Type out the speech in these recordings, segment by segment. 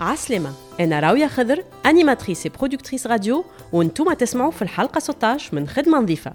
عسلامة. أنا راوية خضر animatrice productrice radio وأنتم تسمعوا في الحلقة 16 من خدمة نظيفة.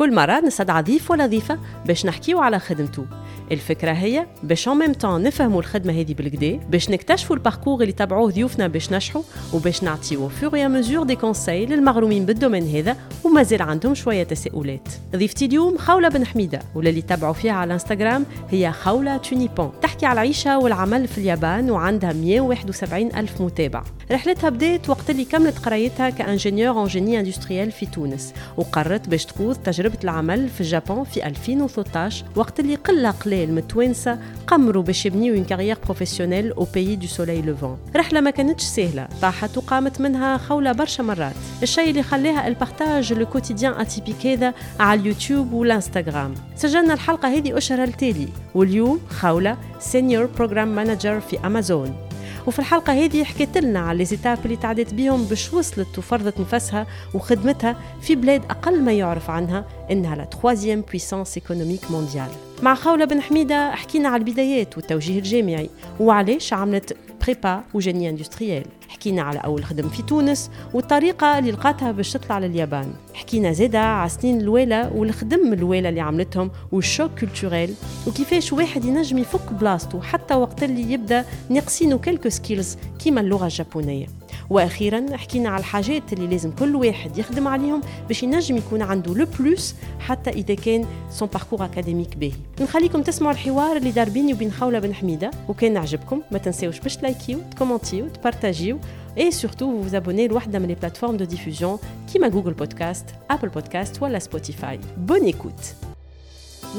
كل مرة نستدعى ضيف ولا ضيفة باش نحكيو على خدمته الفكرة هي باش en même temps نفهموا الخدمة هذه بالقدا باش نكتشفوا ال parcours اللي تبعوه ضيوفنا باش نشيخوا وباش نعطيو au fur et à mesure des conseils للمغرومين بال domaine هذا ومازال عندهم شوية تساؤلات. ضيفتي اليوم خولة بن حميدة واللي تبعوا فيها على الانستغرام هي خولة تونيبون. تحكي على العيشة والعمل في اليابان وعندها 171 ألف متابع. رحلتها بدات وقت اللي كملت قرايتها ك ingénieure en génie industriel في تونس وقررت باش تخوض تجربة العمل في اليابان في 2013 وقت اللي قلة قليل من التوانسة قمروا باش يبنيو une carrière professionnelle au pays du soleil levant رحلة ما كانتش سهلة طاحت وقامت منها خولة برشا مرات. الشيء اللي خلاها ت partage le quotidien atypique هذا على اليوتيوب والإنستغرام. سجلنا الحلقة هذه أشهر لتالي. واليوم خولة senior program manager في أمازون. وفي الحلقة هذه حكيت لنا على les étapes اللي تعدت بيهم باش وصلت وفرضت نفسها وخدمتها في بلاد أقل ما يعرف عنها إنها la troisième puissance économique mondiale مع خولة بن حميدة حكينا على البدايات والتوجيه الجامعي. وعلاش عملت prépa و génie industriel. حكينا على أول خدم في تونس والطريقة اللي لقاتها باش تطلع لليابان. حكينا زيدا على سنين الأولى والخدم الأولى اللي عملتهم وال choc culturel وكيفاش واحد ينجم يفك بلاصتو حتى وقت اللي يبدأ ناقصينه quelques skills كيما اللغة الجابونية. وأخيرا حكينا على الحاجات اللي لازم كل واحد يخدم عليهم باش ينجم يكون عنده le plus حتى إذا كان son parcours académique باهي. نخليكم تسمعوا الحوار اللي دار بيني وبين خوله بن حميدة وكان عجبكم ما تنساوش باش تلايكيو تكومونتيو تبارتاجيو et surtout vous vous abonnez من les plateformes de diffusion كيما Google Podcast ابل بودكاست ولا سبوتيفاي بون ايكوت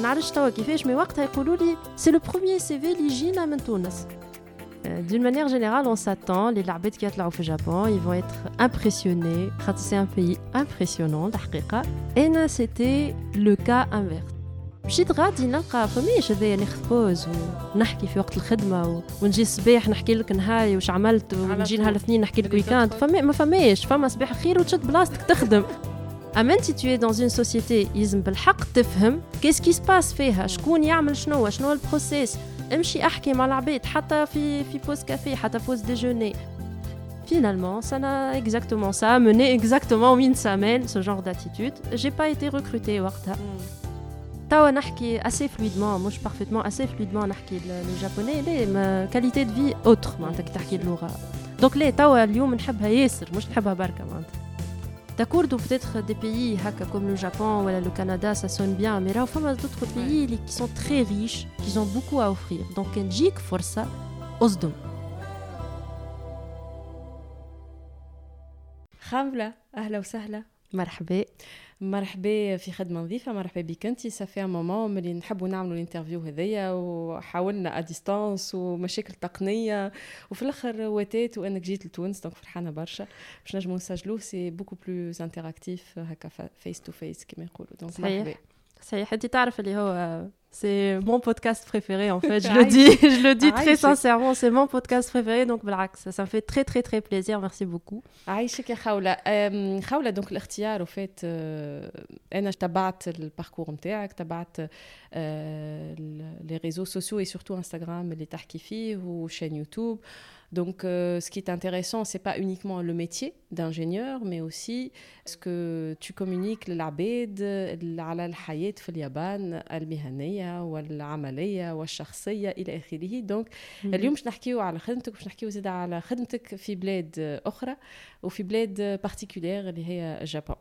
نعرفش توا كيفاش مي وقتها يقولوا لي سي لو بروميير سي في اللي يجينا من تونس d'une manière générale, on s'attend, les larbettes qui sont au Japon, ils vont être impressionnés. C'est un pays impressionnant, et c'était le cas inverse. مشيت غادي نلقى فماش هذايا ناخذ بوز ونحكي في وقت الخدمه ونجي الصباح نحكي لك نهاري واش عملت ونجي نهار الاثنين نحكي لك ويكاند فما ما فماش فما صباح خير وتشد بلاصتك تخدم اما انت تو دون اون سوسيتي يلزم بالحق تفهم كيس كي سباس فيها شكون يعمل شنو شنو البروسيس امشي احكي مع العباد حتى في في بوز كافي حتى بوز ديجوني Finalement, ça n'a exactement ça mené exactement une semaine ce genre d'attitude. J'ai pas été recrutée وقتها. توا نحكي assez fluidement مش parfaitement assez fluidement نحكي le japonais ليه ما qualité de vie autre معناتها كي تحكي اللغة. دونك ليه توا اليوم نحبها ياسر مش نحبها بركة معناتها. D'accord, donc peut-être des pays comme le Japon ou le Canada, ça sonne bien, mais là, enfin, d'autres pays qui sont très riches, qui ont beaucoup à offrir. Donc, Kenjik, força, osdom. خاملة أهلا وسهلا مرحبا مرحبا في خدمة نظيفة مرحبا بك انت. ça fait un moment ملي نحبوا نعملوا ال interview هذيا وحاولنا à distance ومشاكل تقنية وفي الآخر واتيت وأنك جيت لتونس دونك فرحانة برشا. باش نجموا نسجلوه سي بوكو بلوز انتراكتيف هكا فيس تو فيس كما يقولوا. دونك مرحبا. صحيح. انت تعرف اللي هو C'est mon podcast préféré en fait, je le dis, je le dis très sincèrement, c'est mon podcast préféré donc بالعكس ça me fait très très très plaisir, merci beaucoup. عايشك يا خولة خولة دونك الاختيار وفات انا تبعت الباركور نتاعك تبعت لي ريزو سوسيو اي سورتو انستغرام اللي تحكي فيه وشين يوتيوب Donc, euh, ce qui est intéressant, c'est pas uniquement le métier d'ingénieur, mais aussi ce que tu communiques للعباد على الحياة في اليابان المهنية والعملية والشخصية إلى آخره. دونك اليوم باش نحكيو على خدمتك باش نحكيو زيد على خدمتك في بلاد أخرى وفي بلاد بارتيكولير اللي هي اليابان.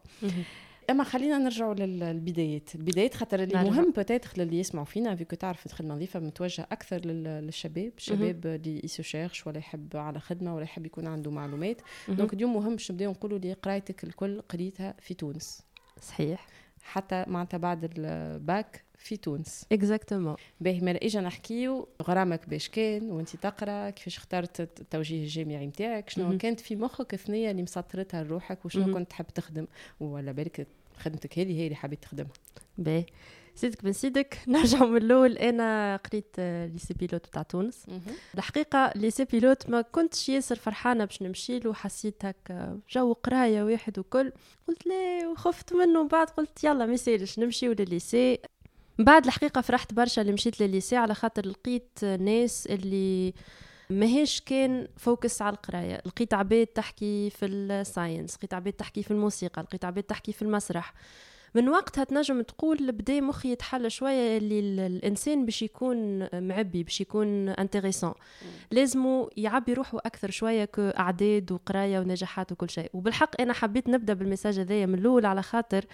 أما خلينا نرجعوا للبدايات. البدايات خاطر اللي مهم بوتيتر للي يسمعوا فينا فيكو تعرف الخدمة نظيفة متوجهة أكثر للشباب الشباب اللي يسوشيرش ولا يحب على خدمة ولا يحب يكون عنده معلومات. donc اليوم مهم باش نبداو نقولوا اللي قرايتك الكل قريتها في تونس. صحيح. حتى معناتها بعد الباك في تونس. exactement باهي ما إجا نحكيو غرامك باش كان وانت تقرأ كيفاش اخترت التوجيه الجامعي نتاعك شنو كانت في مخك الثنية اللي مسطرتها لروحك وشنو كنت تحب تخدم؟ ولا بالك خدمتك هذه هي اللي حبيت تخدمها. باهي. سيدك بن سيدك نرجع من الأول. أنا قريت lycée pilote تاع تونس. الحقيقة lycée pilote ما كنتش ياسر فرحانة باش نمشي له حسيت هكا جو قراية واحد وكل. قلت لا وخفت منه. بعد قلت يلا ما يسالش نمشيو لل lycée بعد الحقيقة فرحت برشا اللي مشيت لل lycée. على خاطر لقيت ناس اللي ماهيش كان focus على القراية. لقيت عباد تحكي في ال science لقيت عباد تحكي في الموسيقى لقيت عباد تحكي في المسرح. من وقتها تنجم تقول بدا مخي يتحلى شوية اللي الإنسان باش يكون معبي باش يكون intéressant. لازمو يعبي روحه أكثر شوية كاعداد وقراية ونجاحات وكل شيء. وبالحق أنا حبيت نبدأ بال message هذايا من الأول على خاطر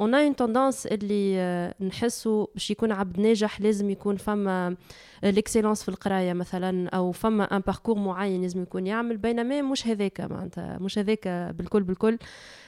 on a une tendance اللي آه، نحسو باش يكون عبد ناجح لازم يكون فما l'excellence في القراية مثلا أو فما un parcours معين لازم يكون يعمل. بينما مش هذاك معناتها مش هذاك بالكل بالكل.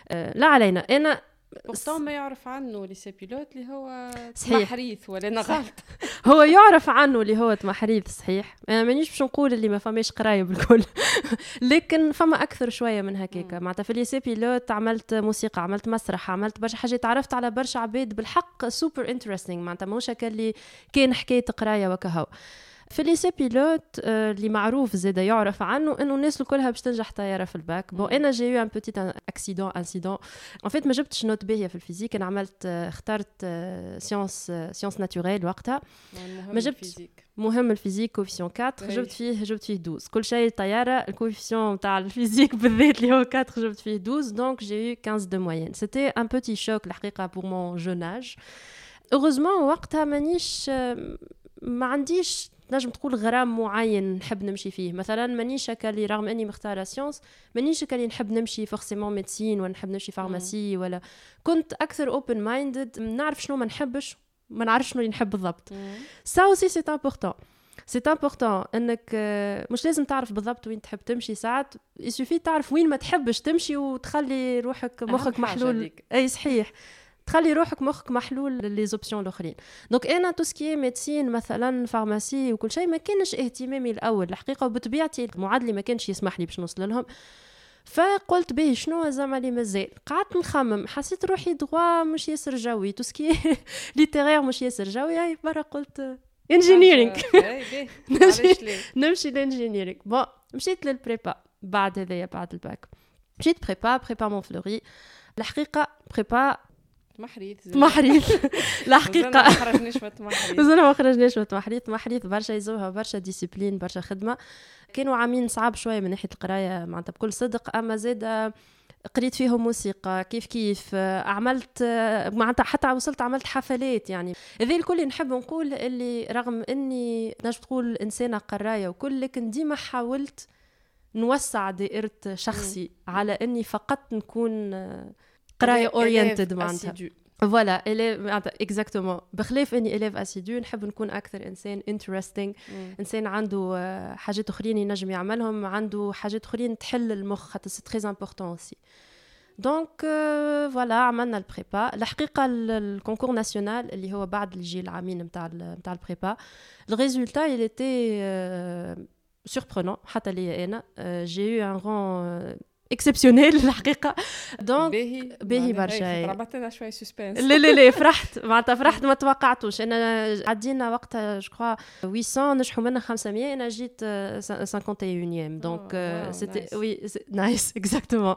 آه، لا علينا. أنا pourtant ما يعرف عنه lycée pilote اللي هو صحيح. محريث ولا أنا غلط. هو يعرف عنه اللي هو محريث صحيح. أنا مانيش باش نقول اللي ما فماش قرايه بالكل لكن فما أكثر شوية من هكاك. معناتها في lycée pilote عملت موسيقى عملت مسرح عملت برشا حاجات. تعرفت على برشا عباد بالحق super interesting معناتها ماهوش هكا اللي كان حكاية قراية وكهو. في lycée pilote اللي معروف زاده يعرف عنه إنه الناس الكلها باش تنجح طيارة في ال bac. bon أنا j'ai eu un petit accident incident en fait ما جبتش note باهية في ال physique أنا عملت اخترت sciences sciences naturelles وقتها. ما جبت مهم ال physique coefficient 4 جبت فيه جبت فيه 12 كل شيء الطياره ال coefficient تاع ال physique بالذات اللي هو 4 جبت فيه 12 donc j'ai eu 15 de moins c'était un petit choc الحقيقة pour mon jeune âge heureusement وقتها مانيش ما عنديش تنجم تقول غرام معين نحب نمشي فيه. مثلا مانيش هكا اللي رغم إني مختارة sciences مانيش هكا اللي نحب نمشي forcément médecine ولا نحب نمشي pharmacie ولا. كنت أكثر open minded نعرف شنو ما نحبش ما نعرفش شنو اللي نحب بالضبط. ça aussi c'est important c'est important إنك مش لازم تعرف بالضبط وين تحب تمشي ساعات. il suffit تعرف وين ما تحبش تمشي وتخلي روحك مخك محلول. أي صحيح. تخلي روحك مخك محلول les options الأخرين. donc أنا tout ce qui est médecine مثلا pharmacie وكل شيء ما كانش اهتمامي الأول. الحقيقة وبطبيعتي معدلي ما كانش يسمح لي باش نوصل لهم. فقلت به شنو؟ زعما لي مازال. قعدت نخمم. حسيت روحي دغوا مش ياسر جوي. tout ce qui est littéraire مش ياسر جوي. هاي برا قلت engineering نمشي نمشي ل engineering bon مشيت لل prépa بعد هذايا بعد الباك. مشيت prépa prépa Montfleury الحقيقة prépa محريث محريث الحقيقة ما خرجناش من محريث ما خرجناش من محريث محريث برشا يزوها برشا discipline برشا خدمة. كانوا عامين صعب شوية من ناحية القراية معناتها بكل صدق. أما زاد قريت فيهم موسيقى كيف كيف. عملت معناتها حتى وصلت عملت حفلات يعني. هذا الكل نحب نقول اللي رغم إني نجم تقول إنسانة قراية وكل لكن ديما حاولت نوسع دائرة شخصي على إني فقط نكون قرايه اورينتد معناتها فوالا اليف معناتها اكزاكتومون بخلاف اني اليف اسيدو نحب نكون اكثر انسان انتريستينغ انسان عنده آه، حاجات اخرين ينجم يعملهم عنده حاجات اخرين تحل المخ خاطر سي تري امبورطون اوسي دونك فوالا عملنا البريبا الحقيقه الكونكور ناسيونال اللي هو بعد اللي يجي العامين نتاع نتاع البريبا الريزولتا il était surprenant حتى ليا انا جي يو ان رون اكسبسيونيل الحقيقة. donc باهي باهي برشا. ربطنا شوي suspense لا لا لا فرحت. معناتها فرحت ما توقعتوش. أنا عدينا وقتها je crois 800 نجحوا منها 500 أنا جيت 51 donc c'était oui nice exactement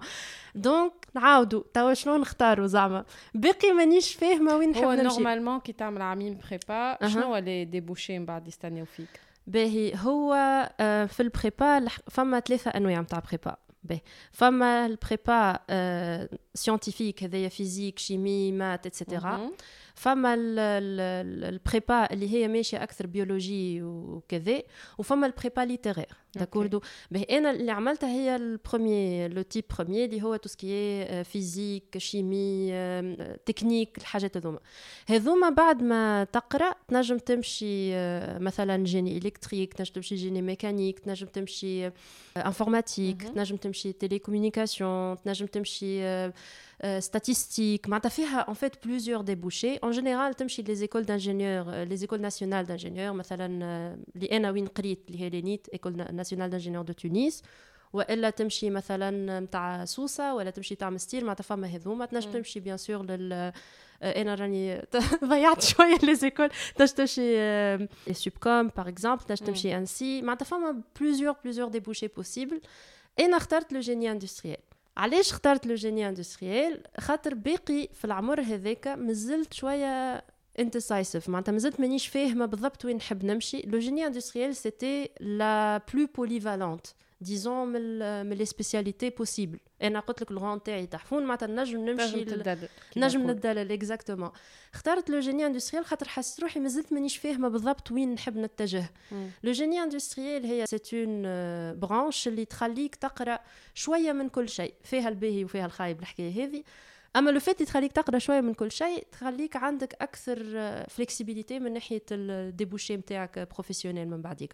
donc نعاودوا توا شنو نختاروا زعما؟ باقي مانيش فاهمة وين نحب نمشي. هو normalement كي تعمل عامين prépa شنو هو les débouchés من بعد يستناو فيك؟ باهي. هو في ال prépa فما ثلاثة أنواع نتاع بريبا باهي فما البريبا سيانتيفيك هذايا فيزيك شيمي مات اتسيتيرا فما البريبا اللي هي ماشيه اكثر بيولوجي وكذا وفما البريبا ليتيرير داكوردو باهي انا اللي عملتها هي البروميي لو تيب بروميي اللي هو تو سكي فيزيك شيمي تكنيك الحاجات هذوما هذوما بعد ما تقرا تنجم تمشي مثلا جيني الكتريك تنجم تمشي جيني ميكانيك تنجم تمشي انفورماتيك تنجم تمشي تيليكومونيكاسيون تنجم تمشي statistique معناتها فيها en fait plusieurs débouchés en général تمشي les écoles d'ingénieurs les écoles nationales d'ingénieurs مثلا اللي انا وين قريت اللي هي لينيت école nationale d'ingénieurs de Tunis. وإلا تمشي مثلا نتاع سوسة ولا تمشي تاع منستير معناتها فما هذوما. تنجم تمشي bien sûr لل أنا راني ضيعت شوية les écoles تنجم تمشي Sup'Com par exemple تنجم تمشي ENSI. معناتها فما plusieurs plusieurs débouchés possibles أنا اخترت le génie industriel علاش اخترت le génie industriel خاطر باقي في العمر هذاك مازلت شوية indecisive. معناتها مازلت مانيش فاهمه بالضبط وين نحب نمشي le génie industriel c'était la plus polyvalente disons من les spécialités possibles أنا قلت لك الغون تاعي تحفون معناتها نجم نمشي نجم نتدلل exactement اخترت le génie industriel خاطر حسيت روحي مازلت مانيش فاهمه بالضبط وين نحب نتجه le génie industriel هي c'est une branche اللي تخليك تقرا شوية من كل شيء فيها الباهي وفيها الخايب الحكاية هذه أما لو فات تخليك تقرأ شوية من كل شيء تخليك عندك أكثر flexibilité من ناحية ال débouchés نتاعك professionnels من بعديك.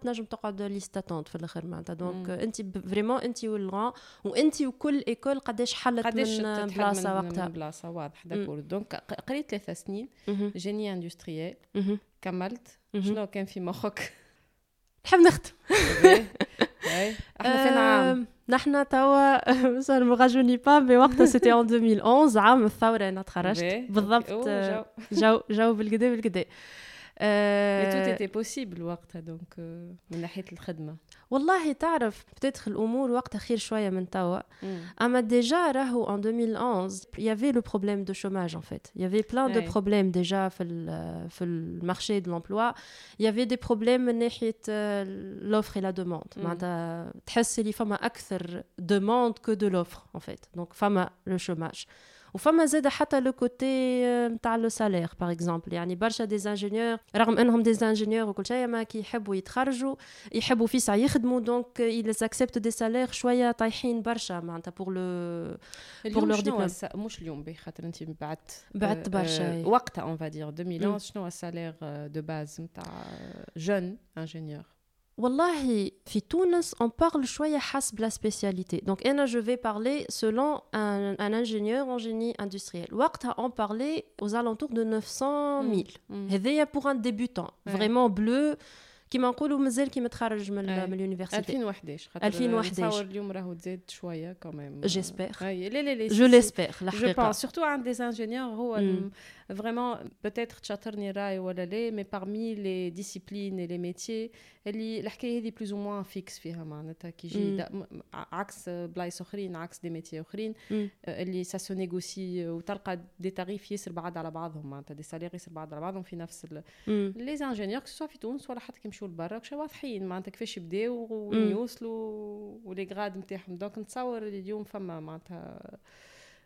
تنجم تقعد liste d'attente في الآخر معناتها. donc انت vraiment انت والغون وانت وكل école قداش حلت قداش من بلاصة وقتها. من بلاصة واضح d'accord. donc قريت ثلاث سنين génie industriel كملت. شنو كان في مخك؟ نحب نختم إحنا فين عام؟ نحن توا ça me rajeunit pas mais وقتها c'était en 2011 عام الثورة أنا تخرجت بالضبط جو جو بالكدا بالكدا مي تو تيتي بوسيبل وقتها دونك من ناحيه الخدمه والله تعرف بتدخل الامور وقتها خير شويه من توا اما ديجا راهو ان 2011 يافي لو بروبليم دو شوماج ان فيت يافي بلان دو بروبليم ديجا في ال في المارشي دو لومبلوا يافي دي بروبليم من ناحيه لوفر لا دوموند معناتها تحس اللي فما اكثر دوموند كو دو لوفر ان فيت دونك فما لو شوماج وفما زاد حتى لو كوتي نتاع لو سالير باغ اكزومبل يعني برشا دي انجينيور رغم انهم دي انجينيور وكل شيء ما كي يحبوا يتخرجوا يحبوا في ساعه يخدموا دونك يلز اكسبت دي سالير شويه طايحين برشا معناتها بور لو بور لور ديبلوم مش اليوم خاطر انت بعت بعت برشا وقتها اون فادير 2011 شنو السالير دو باز نتاع جون انجينيور Wallahi, fi Tunis, on parle شوية حسب la spécialité. Donc, أنا je vais parler selon un, un ingénieur en génie industriel. وقتها on parlait aux alentours de 900 000. هذايا pour un débutant, vraiment bleu. كيما نقولوا مازال كي متخرج من من اليونيفرسيتي 2011 خاطر 2011 نتصور اليوم راهو تزاد شويه كمان جيسبر لا لا لا جو ليسبر جو بونس سورتو عند دي انجينيور هو فريمون بوتيتر تشاطرني الراي ولا لا مي بارمي لي ديسيبلين لي ميتيي اللي الحكايه هذه بلوز موان فيكس فيها معناتها كي يجي عكس بلايص اخرين عكس دي ميتي اخرين اللي سا سو نيغوسي وتلقى دي تاريف ياسر بعاد على بعضهم معناتها دي سالير ياسر بعاد على بعضهم في نفس لي انجينيور سوا في تونس ولا حتى كي يمشيو لبرا كش واضحين معناتها كيفاش يبداو وين يوصلوا ولي غراد نتاعهم دونك نتصور اليوم فما معناتها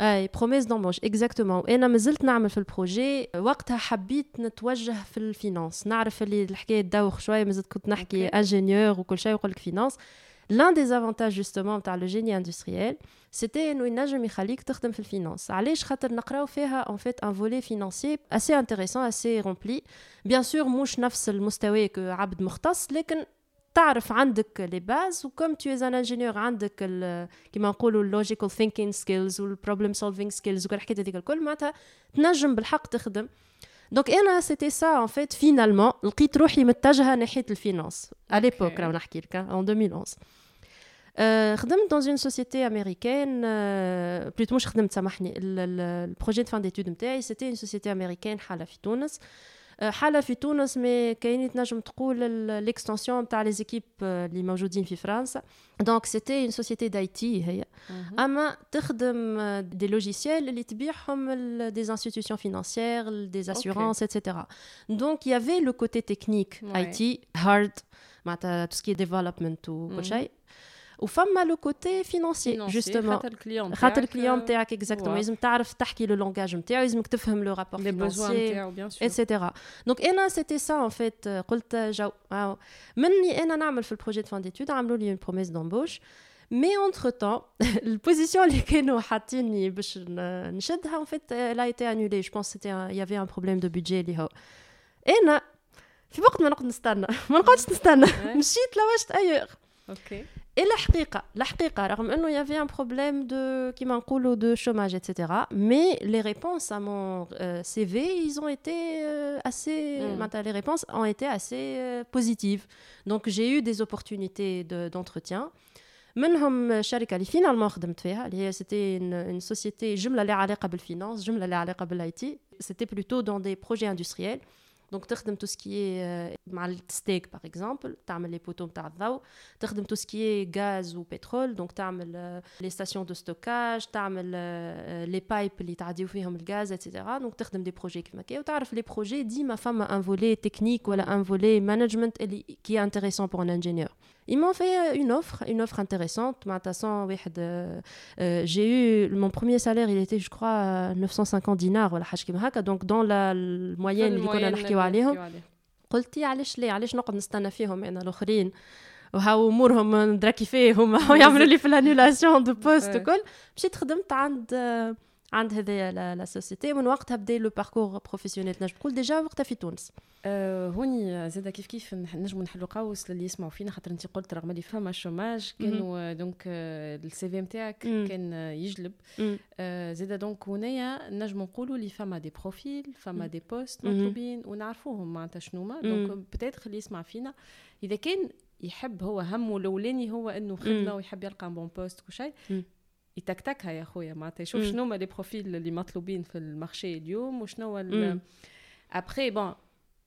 اي بروميس دومبوش اكزاكتومون انا مازلت نعمل في البروجي وقتها حبيت نتوجه في الفينانس نعرف اللي الحكايه تدوخ شويه مازلت كنت نحكي انجينيور وكل شيء ويقول لك فينانس l'un des avantages justement تاع لو جيني اندستريال سيتي انه ينجم يخليك تخدم في الفينانس علاش خاطر نقراو فيها ان فيت ان فولي فينانسي اسي انتريسون اسي رومبلي بيان سور مش نفس المستوى كعبد مختص لكن تعرف عندك لي باز وكم تو از ان انجينيور عندك كيما نقولوا ال logical thinking skills وال problem solving skills وكل الحكاية هذيك الكل معناتها تنجم بالحق تخدم. donc أنا c'était ça en fait finalement لقيت روحي متجهة ناحية ال finance à l'époque راه نحكي لك en 2011 خدمت dans une société américaine plutôt مش خدمت سامحني ال projet de fin d'études نتاعي c'était une société américaine حالة في تونس. حالة في تونس مي كاين تنجم تقول ليكستنسيون تاع لي زيكيب اللي موجودين في فرنسا دونك سيتي اون سوسيتي داي تي هي اما تخدم دي لوجيسيال اللي تبيعهم دي انستيتيوشن فينانسيير دي اسيورونس اتسيتيرا دونك يافي لو كوتي تكنيك اي تي هارد معناتها تو سكي ديفلوبمنت وكل شيء وفما لو كوتي فينانسي جوستومون خاطر الكليون خاطر الكليون تاعك اكزاكتومون لازم تعرف تحكي لو لونجاج نتاعو لازمك تفهم لو رابور فينانسي اتسيتيرا دونك انا سيتي سا ان فيت قلت جو مني انا نعمل في البروجي دو فان ديتود عملوا لي اون بروميس دومبوش Mais entre-temps, la position اللي كانوا حاطيني باش نشدها en fait elle a été annulée. Je pense qu'il y avait un problème de budget اللي هو. انا في وقت ما نقعد نستنى ما نقعدش نستنى مشيت لوجت ايور اوكي الى حقيقه الحقيقه رغم انه يافي ان بروبليم دو كيما نقولوا دو شوماج اتسيتيرا مي لي ريبونس ا مون سي في ils ont été euh, assez معناتها les réponses ont été assez euh, positives donc j'ai eu des opportunités d'entretien منهم شركه اللي فينالمون خدمت فيها اللي هي سيتي une société جمله لها علاقه بالفينانس جمله لها علاقه بالاي تي سيتي بلوتو دون دي بروجي industriels دونك تخدم تو سكي مع الستيك باغ اكزومبل تعمل لي بوتو نتاع الضوء تخدم تو سكي غاز وبترول دونك تعمل لي ستاسيون دو ستوكاج تعمل لي بايب اللي تعديو فيهم الغاز اتسيتيرا دونك تخدم دي بروجي كيما كي وتعرف لي بروجي ديما فما ان فولي تكنيك ولا ان فولي مانجمنت اللي كي انتريسون بور ان انجينيور Ils m'ont fait une offre, une offre intéressante. Euh, euh, j'ai eu mon premier salaire, il était, je crois, 950 dinars donc dans la moyenne اللي كنا نحكيو عليهم قلت علاش ليه علاش نقعد نستنى فيهم انا الاخرين وهاو امورهم ندركي فيهم ويعملوا لي في الانيولاسيون دو بوست وكل مشيت خدمت عند عند هذه لا سوسيتي من وقتها بدأ لو باركور بروفيسيونيل نجم تقول ديجا وقتها في تونس. أه هوني زاد كيف كيف نجموا نحلوا قوس للي يسمعوا فينا خاطر انت قلت رغم اللي فما الشوماج كانوا دونك السي في نتاعك كان يجلب. أه زاد دونك هنايا نجموا نقولوا اللي فما دي بروفيل فما دي بوست مطلوبين ونعرفوهم معناتها شنو دونك بتاتر اللي يسمع فينا إذا كان يحب هو همه الأولاني هو إنه خدمة ويحب يلقى بون بوست وكل شيء يتكتكها يا خويا معناتها يشوف شنو هما لي بروفيل اللي مطلوبين في المارشي اليوم وشنو ابخي بون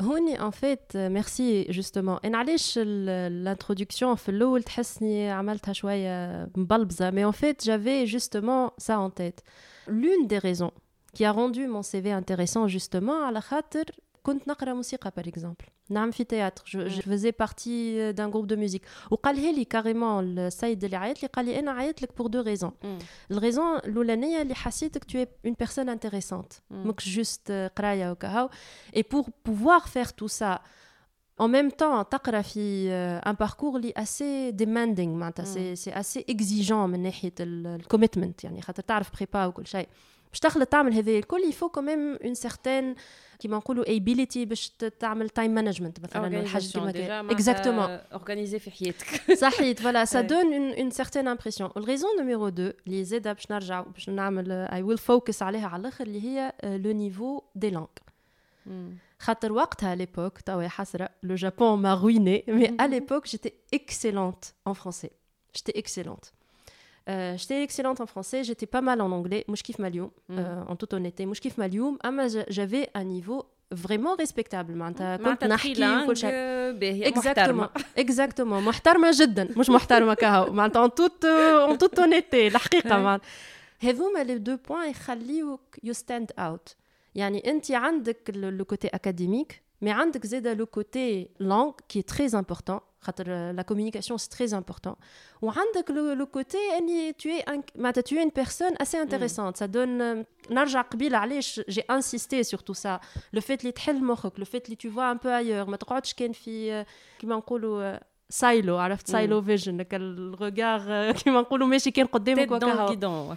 هوني ان فيت ميرسي جوستومون انا علاش الانترودكسيون في الاول تحسني عملتها شويه مبلبزه مي ان فيت جافي جوستومون سا ان تيت لون دي ريزون qui a rendu mon CV intéressant justement على خاطر كنت نقرا موسيقى par exemple نعم في تياتر جو, جو فيزي بارتي دان جروب دو ميوزيك وقالها لي كاريمون السيد اللي عيط لي قال لي انا عيط لك بور دو ريزون الريزون الاولانيه اللي حسيتك تو اون بيرسون انتريسونت ماكش جوست قرايه وكهو اي بور بوفوار فير تو سا en même temps تقرا في un parcours اللي assez demanding معناتها سي سي assez exigeant من ناحيه الكوميتمنت يعني خاطر تعرف بريبا وكل شيء باش تخلط تعمل هذا الكل يفو كوميم اون سيغتان كيما نقولوا ايبيليتي باش تعمل تايم مانجمنت مثلا الحاجه كيما اكزاكتومون اورغانيزي في حياتك صحيت فوالا سا دون اون سيغتان امبرسيون الريزون نيميرو 2 اللي زاد باش نرجع باش نعمل اي ويل فوكس عليها على الاخر اللي هي لو نيفو دي لانغ خاطر وقتها ليبوك توا حسره لو جابون ما رويني مي ا ليبوك جيتي اكسيلونت ان فرونسي جيتي اكسيلونت Euh, j'étais excellente en français, j'étais pas mal en anglais, mouchkif malioum, mm. euh, en toute honnêteté, mouchkif malioum, mais j'avais un niveau vraiment respectable معناتها كنت نحكي وكل شيء exactement exactement محترمه جدا مش محترمه كهو معناتها en toute en toute honnêteté الحقيقه معناتها هذوما لي دو بوين يخليوك يو ستاند اوت يعني انت عندك لو كوتي اكاديميك مي عندك زيد لو كوتي لانغ كي تري امبورطون la communication c'est très important ou le, le côté tu es un, tu es une personne assez mm. intéressante ça donne j'ai insisté sur tout ça le fait que le fait que tu vois un peu ailleurs ما تقعدش كان في كيما نقولوا سايلو عرفت سايلو فيجن الرجار كيما نقولوا ماشي كان قدامك وكهو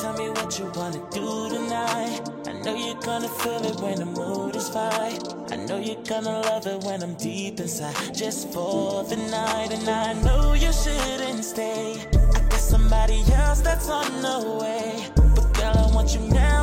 tell me what you wanna do tonight. I know you're gonna feel it when the mood is right. I know you're gonna love it when I'm deep inside. Just for the night, and I know you shouldn't stay. I got somebody else that's on the way. But girl, I want you now,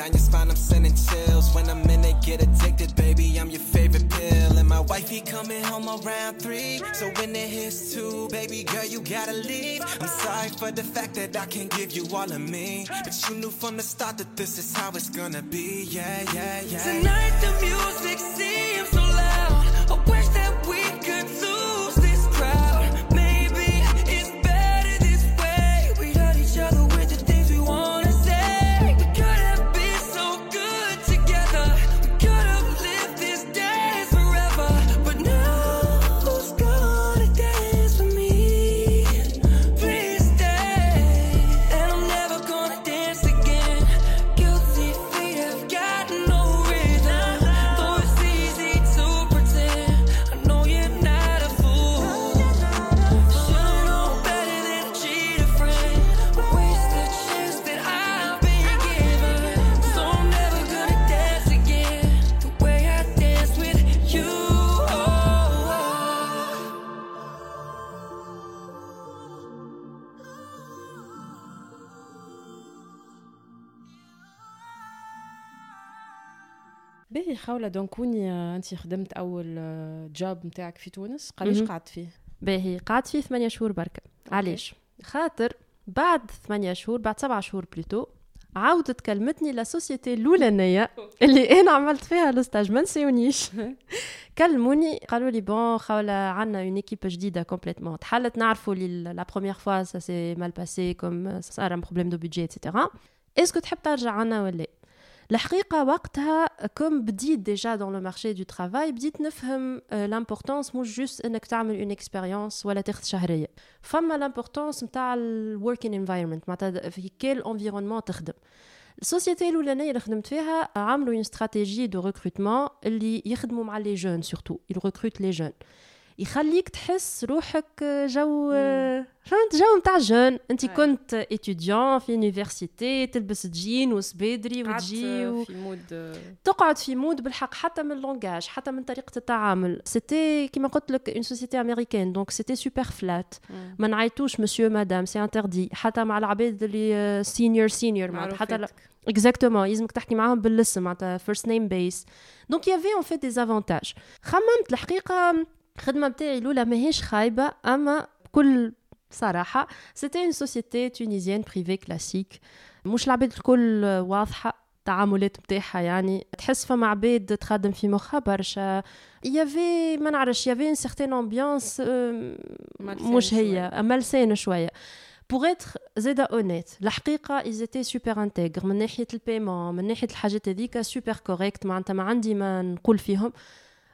Down your spine, I'm sending chills. When I'm in it, get addicted, baby, I'm your favorite pill. And my wifey coming home around three. So when it hits two, baby girl, you gotta leave. I'm sorry for the fact that I can't give you all of me. But you knew from the start that this is how it's gonna be. Yeah, yeah, yeah. Tonight the music seems خولة donc وين أنت خدمت أول job نتاعك في تونس. مهم. قعدت فيه؟ باهي قعدت فيه ثمانية شهور بركة. علاش؟ خاطر بعد ثمانية شهور بعد سبعة شهور plutôt عاودت كلمتني la société الأولانية اللي أنا عملت فيها ال stage ما نسيونيش. كلموني قالوا لي bon خولة عندنا une équipe جديدة complètement تحلت نعرفوا اللي la première fois ça s'est mal passé comme صار un problème de budget et cetera est-ce que تحب ترجع عنا ولا لا؟ الحقيقة وقتها comme بديت déjà dans le marché de travail بديت نفهم l'importance مش juste إنك تعمل une expérience ولا تاخذ شهرية. فما l'importance نتاع ال working environment معناتها في quel environnement تخدم. ال société الأولانية اللي خدمت فيها عملوا une stratégie de recrutement اللي يخدموا مع les jeunes surtout ي recrute les jeunes يخليك تحس روحك جو فهمت جو نتاع jeunes. انت. كنت étudiant في université تلبس جين وسبيدري وتجي و... في مود. تقعد في mode بالحق حتى من ال langage حتى من طريقة التعامل. c'était كيما قلت لك une société américaine donc c'était super flat ما نعيطوش monsieur madame c'est interdit حتى مع العباد اللي senior senior معناتها حتى exactement يلزمك تحكي معاهم بالاسم معناتها first name basis donc y avait en fait des avantages خممت الحقيقة الخدمه بتاعي الأولى ماهيش خايبة أما بكل صراحة c'était une société tunisienne privée classique مش العباد الكل واضحة التعاملات بتاعها يعني. تحس فما عباد تخدم في مخها برشا. y avait ما نعرفش y avait une certaine ambiance مش هي ملسانه شوية. pour être زادا honnête الحقيقة ils étaient super intègres. من ناحية ال paiement من ناحية الحاجات هذيك super correctes معناتها ما عندي ما نقول فيهم.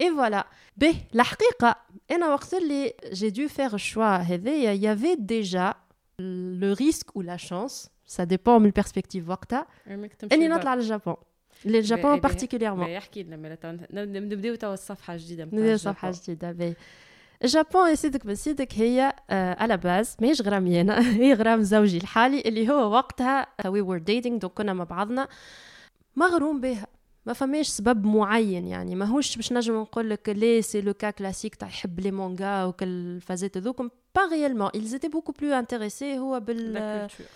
اي فوالا به الحقيقه انا وقت اللي جي دو فير الشوا هذايا يافي ديجا le risque ou la chance ça dépend من البيرسبكتيف وقتها انك تمشي اني لبرا. نطلع للجابون باهي، للجابون باهي. بارتيكوليرمون باهي، احكي لنا مالا تو نبداو توا الصفحه الجديده نتاع ندير صفحة جديدة باهي الجابون يا سيدك من سيدك هي آه على باز ماهيش غرامي انا هي غرام زوجي الحالي اللي هو وقتها وي ور ديتينغ دونك كنا مع بعضنا مغروم بها ما فماش سبب معين يعني ماهوش باش نجم نقول لك لي سي لو كا كلاسيك تاع يحب لي مونغا وكل الفازات هذوكم با ريالمون ils étaient beaucoup plus intéressés هو بال لا كولتور.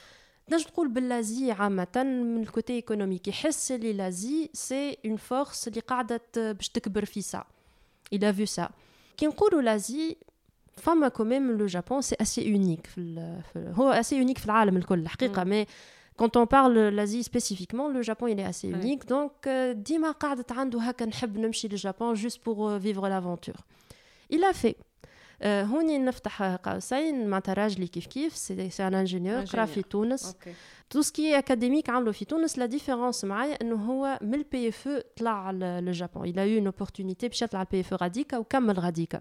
نجم تقول باللازي عامة من الكوتي ايكونوميك يحس اللي لازي سي اون فورس اللي قاعدة ت- باش تكبر في سا il a vu ça كي نقولوا لازي فما كوميم لو جابون سي اسي اونيك في, ال- في هو اسي اونيك في العالم الكل الحقيقة مي quand on parle l'Asie spécifiquement le Japon il est assez Ouais. unique donc euh, ديما قاعدة عنده هكا نحب نمشي للجابون juste pour euh, vivre l'aventure il a fait آه، هوني نفتح قوسين معناتها راجلي كيف كيف سي سي ان انجينيور قرا في Ingénieur. تونس اوكي تو سكي اكاديميك عملوا في تونس لا ديفيرونس معايا انه هو من البي اف او طلع ل- للجابون il a eu une opportunité باش يطلع البي اف او غاديكا وكمل غاديكا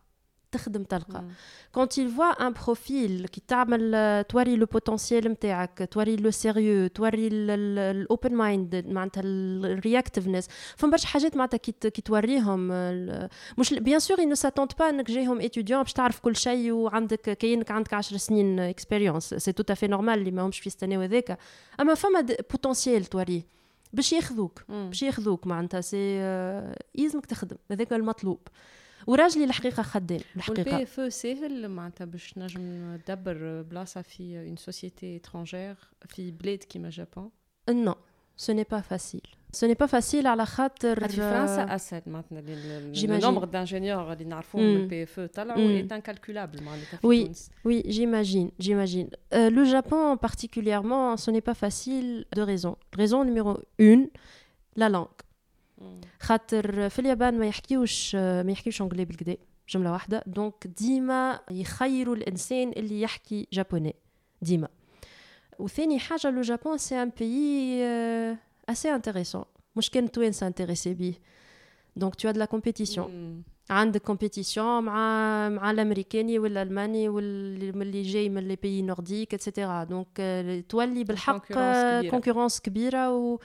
تخدم تلقى. il voit un profil qui تعمل توري le potentiel نتاعك توري le sérieux توري ال open mind معناتها ال reactiveness فما برشا حاجات معناتها كي كي توريهم مش bien sûr ne s'attendent pas انك جايهم étudiant باش تعرف كل شيء وعندك كاينك عندك 10 سنين expérience c'est tout à fait normal اللي ماهمش في يستناو هذاك. أما فما potentiel توريه باش ياخذوك. باش ياخذوك معناتها c'est آه، يلزمك تخدم. هذاك المطلوب. وراجلي الحقيقه خدام الحقيقه والبي اف ساهل معناتها باش نجم تدبر بلاصه في اون سوسيتي اترونجير في بلاد كيما جابون Non, ce n'est pas facile. Ce n'est pas facile على خاطر في فرنسا اسهل معناتها J'imagine. النومبر دانجينيور اللي نعرفوهم مم. من البي اف طلعوا مم. اي انكالكولابل معناتها في Oui. تونس Oui, j'imagine, j'imagine. Euh, le Japon particulièrement, ce n'est pas facile de raisons. Raison numéro une, la langue. مم. خاطر في اليابان ما يحكيوش ما يحكيوش انجلي بالكدا جمله واحده دونك ديما يخيروا الانسان اللي يحكي جابوني ديما وثاني حاجه لو جابون سي ان بيي اسي انتريسون مش كان التوانسه انتريسي بيه دونك تو de la compétition مم. عندك compétition مع مع الأمريكاني والالماني واللي جاي من les pays nordiques et cetera donc تولي بالحق. concurrence كبيرة. و.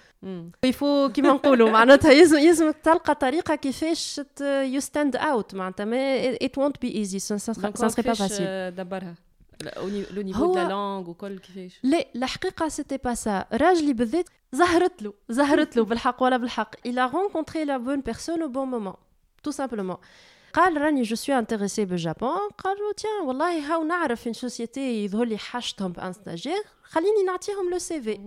يفو كيما نقولوا معناتها يلزم يلزم تلقى طريقة كيفاش you stand out معناتها. ما it won't be easy ça sera pas facile دبرها le niveau de la langue وكل كيفاش لا الحقيقة c'était pas ça راجلي بالذات زهرت له زهرت له بالحق ولا بالحق. A rencontré la bonne personne au bon moment. tout simplement قال راني جو سوي انتريسي بالجابون قالوا تيان والله هاو نعرف في سوسيتي يظهر لي حاجتهم بان ستاجير خليني نعطيهم لو سي في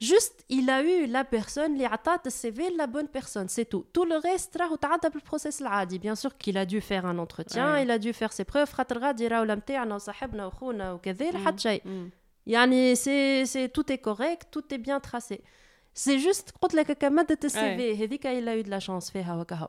جوست il a eu la personne اللي عطات السي في لا بون بيرسون سي تو تو لو ريست راهو تعدى بالبروسيس العادي بيان سور qu'il a dû faire un entretien Ouais. il a dû faire ses preuves خاطر غادي راهو متاعنا وصاحبنا وخونا وكذا لا حد شيء مم. يعني سي سي tout est correct tout est bien tracé سي جوست قلت لك هكا مدت السي في هذيك il a eu de la chance فيها وكها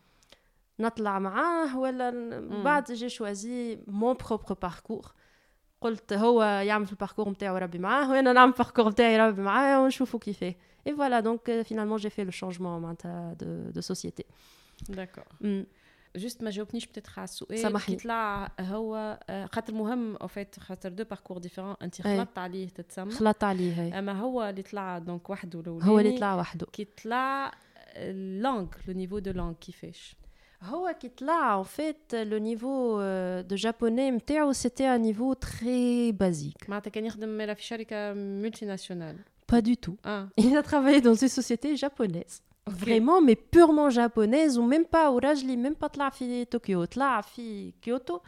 نطلع معاه ولا ن- بعد جي شوازي مون بروبر باركور قلت هو يعمل في الباركور نتاعو ربي معاه وانا نعمل الباركور نتاعي ربي معاه ونشوفوا كيفاه اي فوالا دونك فينالمون جي في لو شونجمون معناتها دو دو سوسيتي داكور جوست ما جاوبنيش بتاتخ على السؤال سامحني. كي طلع هو آه، خاطر مهم او فيت خاطر دو باركور ديفيرون انت أي. خلطت عليه تتسمى خلط عليه هي اما هو اللي طلع دونك وحده الاولاني هو اللي طلع وحده كي طلع لونغ لو نيفو دو لونغ كيفاش هو كي طلع en fait le niveau euh, de japonais نتاعو c'était un niveau très basique معناتها كان يخدم مالا في شركه ملتي ناسيونال pas du tout اه il a travaillé dans une société japonaise Ok. vraiment mais purement japonaise ou même pas وراجلي même pas طلع في طوكيو طلع في كيوتو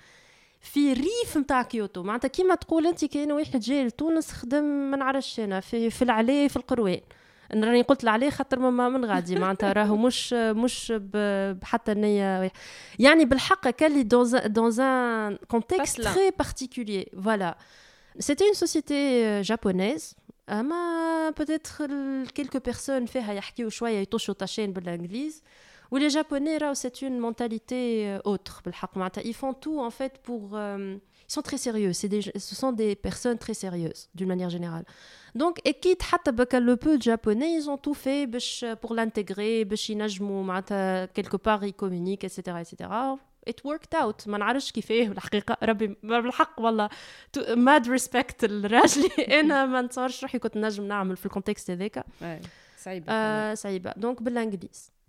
في ريف نتاع كيوتو معناتها كيما تقول انت كاين واحد جاي لتونس خدم ما نعرفش انا في في العلي في القروان انا راني قلت العلي خاطر ماما من غادي معناتها راهو مش مش ب- بحتى النية يعني بالحق كان دون دون ان كونتكست Pas cela. très particulier voilà c'était une société euh, japonaise اما peut-être ال- quelques personnes فيها يحكيو شويه يطشوا طاشين بالانجليز ولي جابونais راهو c'est une mentalité euh, autre بالحق معناتها ils font tout en fait pour euh, ils sont très sérieux c'est des, ce sont des personnes très sérieuses d'une manière générale donc اكيد حتى بك le peu de japonais ils ont tout fait باش pour l'intégrer باش ينجموا معناتها quelque part ils communiquent etc etc it worked out ما نعرفش كيفاه الحقيقه ربي ما بالحق والله ماد ريسبكت الراجلي انا ما نتصورش روحي كنت نجم نعمل في الكونتكست هذاك Ouais, صعيبة آه صعيبه دونك بالانجليز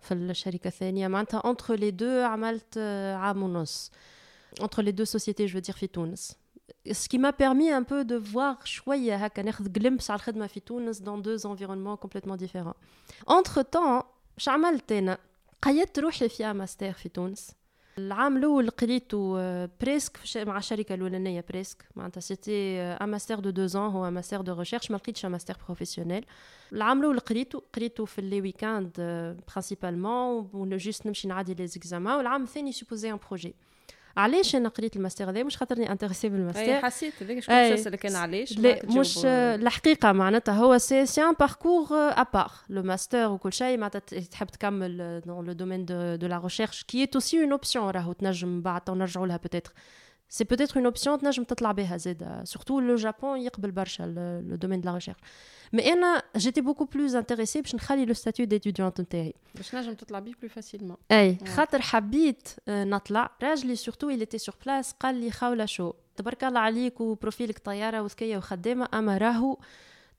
في الشركة الثانية معناتها entre les deux عملت آه، عام ونص entre les deux sociétés je veux dire في تونس ce qui m'a permis un peu de voir شوية هكا ناخذ glimpse على الخدمة في تونس dans deux environnements complètement différents entre temps مش عملت أنا قيدت روحي في ماستر في تونس العام الاول قريته آه، بريسك في ش- مع الشركه الاولانيه بريسك معناتها سيتي ان ماستر دو دو زون هو ماستر دو ريشيرش ما لقيتش ان ماستر بروفيسيونيل العام الاول قريته قريته في لي ويكاند برينسيبالمون وجوست نمشي نعدي لي زيكزامان والعام الثاني سوبوزي ان بروجي علاش انا قريت الماستر هذا مش خاطرني انتريسي اي بالماستر حسيت هذاك شكون أي. نسالك انا علاش لا معاك مش تجاوب. الحقيقه معناتها هو سي سي ان باركور ابار لو ماستر وكل شيء معناتها ت- تحب تكمل دون لو دومين دو دو لا ريشيرش كي est aussi une option راهو تنجم بعد تو نرجعوا لها بوتيتر سي بوتيتر اون اوبسيون تنجم تطلع بها زاده سورتو لو جابون يقبل برشا لو دومين دو لا ريشيرش مي انا جيتي بوكو بلوز انتريسي باش نخلي لو ستاتيو ديتوديونت نتاعي باش نجم تطلع بيه بلو فاسيلمون اي خاطر حبيت آه، نطلع راجلي سورتو اللي تي سور بلاس قال لي خاوله شو تبارك الله عليك وبروفيلك طياره وذكيه وخدامه اما راهو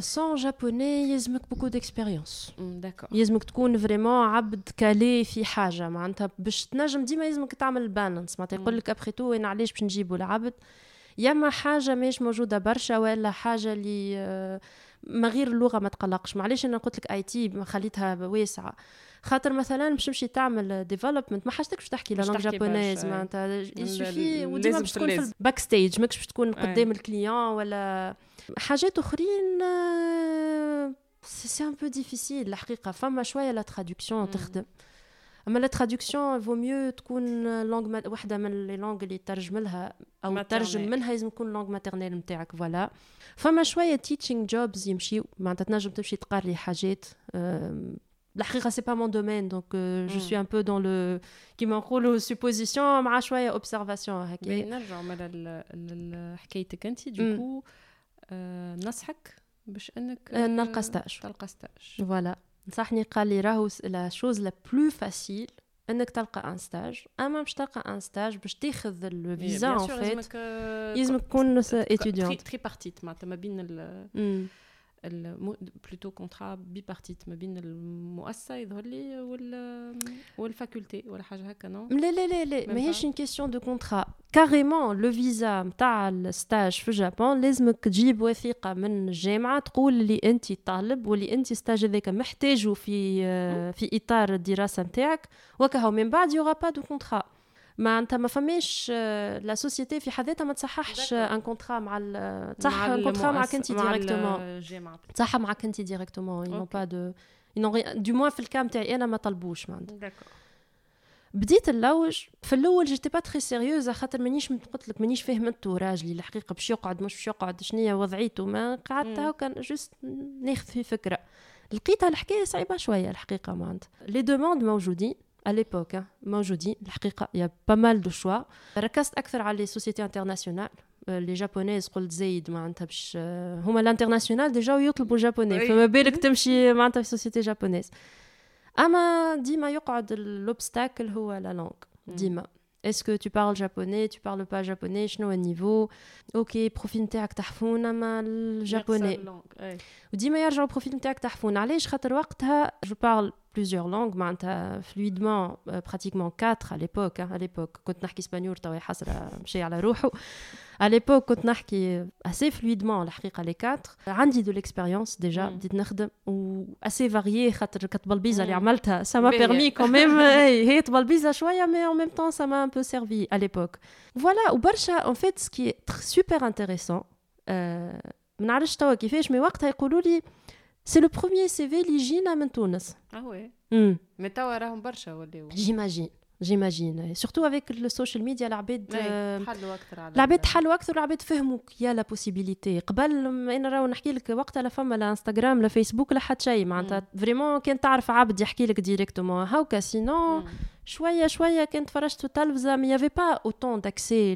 Sans japonais يلزمك beaucoup d'expérience. d'accord يلزمك تكون vraiment عبد qualifié في حاجة معناتها باش تنجم ديما يلزمك تعمل balance معناتها يقول لك après tout أنا علاش باش نجيبوا العبد يا اما حاجة مش موجوده برشا ولا حاجة اللي ما غير اللغة ما تقلقش معليش أنا قلت لك IT خليتها واسعه خاطر مثلا باش تمشي تعمل development ما حاجتكش تحكي la langue تحكي japonaise. معناتها il suffit وديما باش تكون في. ال backstage ماكش باش تكون. قدام ال client ولا حاجات أخرين سي ان بو ديفيسيل الحقيقة فما شوية لا ترادكسيون تخدم أما لا ترادكسيون فو ميو تكون لونغ وحده من لي لونغ اللي ترجم لها أو. ترجم منها لازم تكون لونغ ماترنيل نتاعك فوالا فما شوية تيتشينغ جوبز يمشيو معناتها تنجم تمشي تقري حاجات أم، الحقيقه سي با مون دومين دونك جو Mm. سوي ان بو دون لو كيما نقولوا سوبوزيسيون مع شويه اوبسيرفاسيون هكا نرجعوا مالا ل- ل- حكايتك انت مم. دوكو آه نصحك باش انك آه، آه، نلقى ستاج. تلقى ستاج فوالا نصحني قال لي راهو لا شوز لا بلو فاسيل انك تلقى ان ستاج اما باش تلقى ان ستاج باش تاخذ الفيزا Bien ان sûr، فيت لازمك آه، يلزمك تكون تري اتيديونت تري بارتيت معناتها ما بين ال بلوتو كونترا بي بارتيت ما بين المؤسسه يظهر لي وال والفاكولتي ولا حاجه هكا نو لا لا لا لا Même ماهيش pas. اون كيسيون دو كونترا كاريمون لو فيزا نتاع الستاج في اليابان لازمك تجيب وثيقه من الجامعه تقول اللي انت طالب واللي انت ستاج هذاك محتاجه في آه، في اطار الدراسه نتاعك وكهو من بعد يوغا با دو كونترا معناتها ما فماش آه، لا سوسيتي في حد ذاتها ما تصححش. ان كونترا مع ال- تصح ان كونترا معك انت ديريكتومون الجامعة تصح معك انت ديريكتومون ils n'ont pas de ils n'ont rien du moins في الكام تاعي أنا ما طلبوش معناتها بديت نلوج في الأول j'étais pas très sérieuse خاطر مانيش قلت لك مانيش فهمتو راجلي الحقيقة باش يقعد مش باش يقعد شنيا وضعيته ما قعدت مم. هاكا juste ناخذ في فكرة. لقيتها الحكاية صعيبة شوية الحقيقة معناتها. les demandes موجودين. à l'époque hein, موجودين الحقيقه يا با مال دو شوا ركزت اكثر على لي سوسيتي انترناسيونال لي جابونيز قلت زايد معناتها باش آه، هما الانترناسيونال ديجا يطلبوا جابوني Oui. فما بالك تمشي معناتها في سوسيتي جابونيز اما ديما يقعد لوبستاكل هو لا لونغ ديما اسكو tu parles japonais tu parles pas japonais شنو النيفو اوكي بروفيل نتاعك تحفون اما الجابوني وديما يرجعوا البروفيل نتاعك تحفون علاش خاطر وقتها جو بارل بليزيور لونغ معناتها فلويدمون براتيكمون 4 à l'époque à l'époque كنت نحكي اسبانيول توا حسرة مشي على روحه à l'époque كنت نحكي assez fluidement الحقيقة لي 4 عندي دو l'expérience ديجا مم. بديت نخدم و assez varié خاطر كتبلبيزة اللي مم. عملتها ça m'a باهية. permis quand même هي هي تبلبيزة شوية mais en même temps ça m'a un peu servi à l'époque voilà وبرشا en fait ce qui est tr- super intéressant euh, ما نعرفش توا كيفاش مي وقتها يقولوا لي سي لو بروميير سي في اللي يجينا من تونس اه وي امم مي توا راهم برشا ولاو جيماجين جيماجين سورتو افيك السوشيال ميديا العباد آه، تحلوا اكثر على العباد تحلوا اكثر العباد فهموا يا لا بوسيبيليتي قبل ما انا راهو نحكي لك وقتها لا فما لا انستغرام لا فيسبوك لا حتى شيء معناتها فريمون كان تعرف عبد يحكي لك ديريكتومون هاوكا سينون شويه شويه كنت تفرجت في التلفزه مي يافي با اوتون داكسي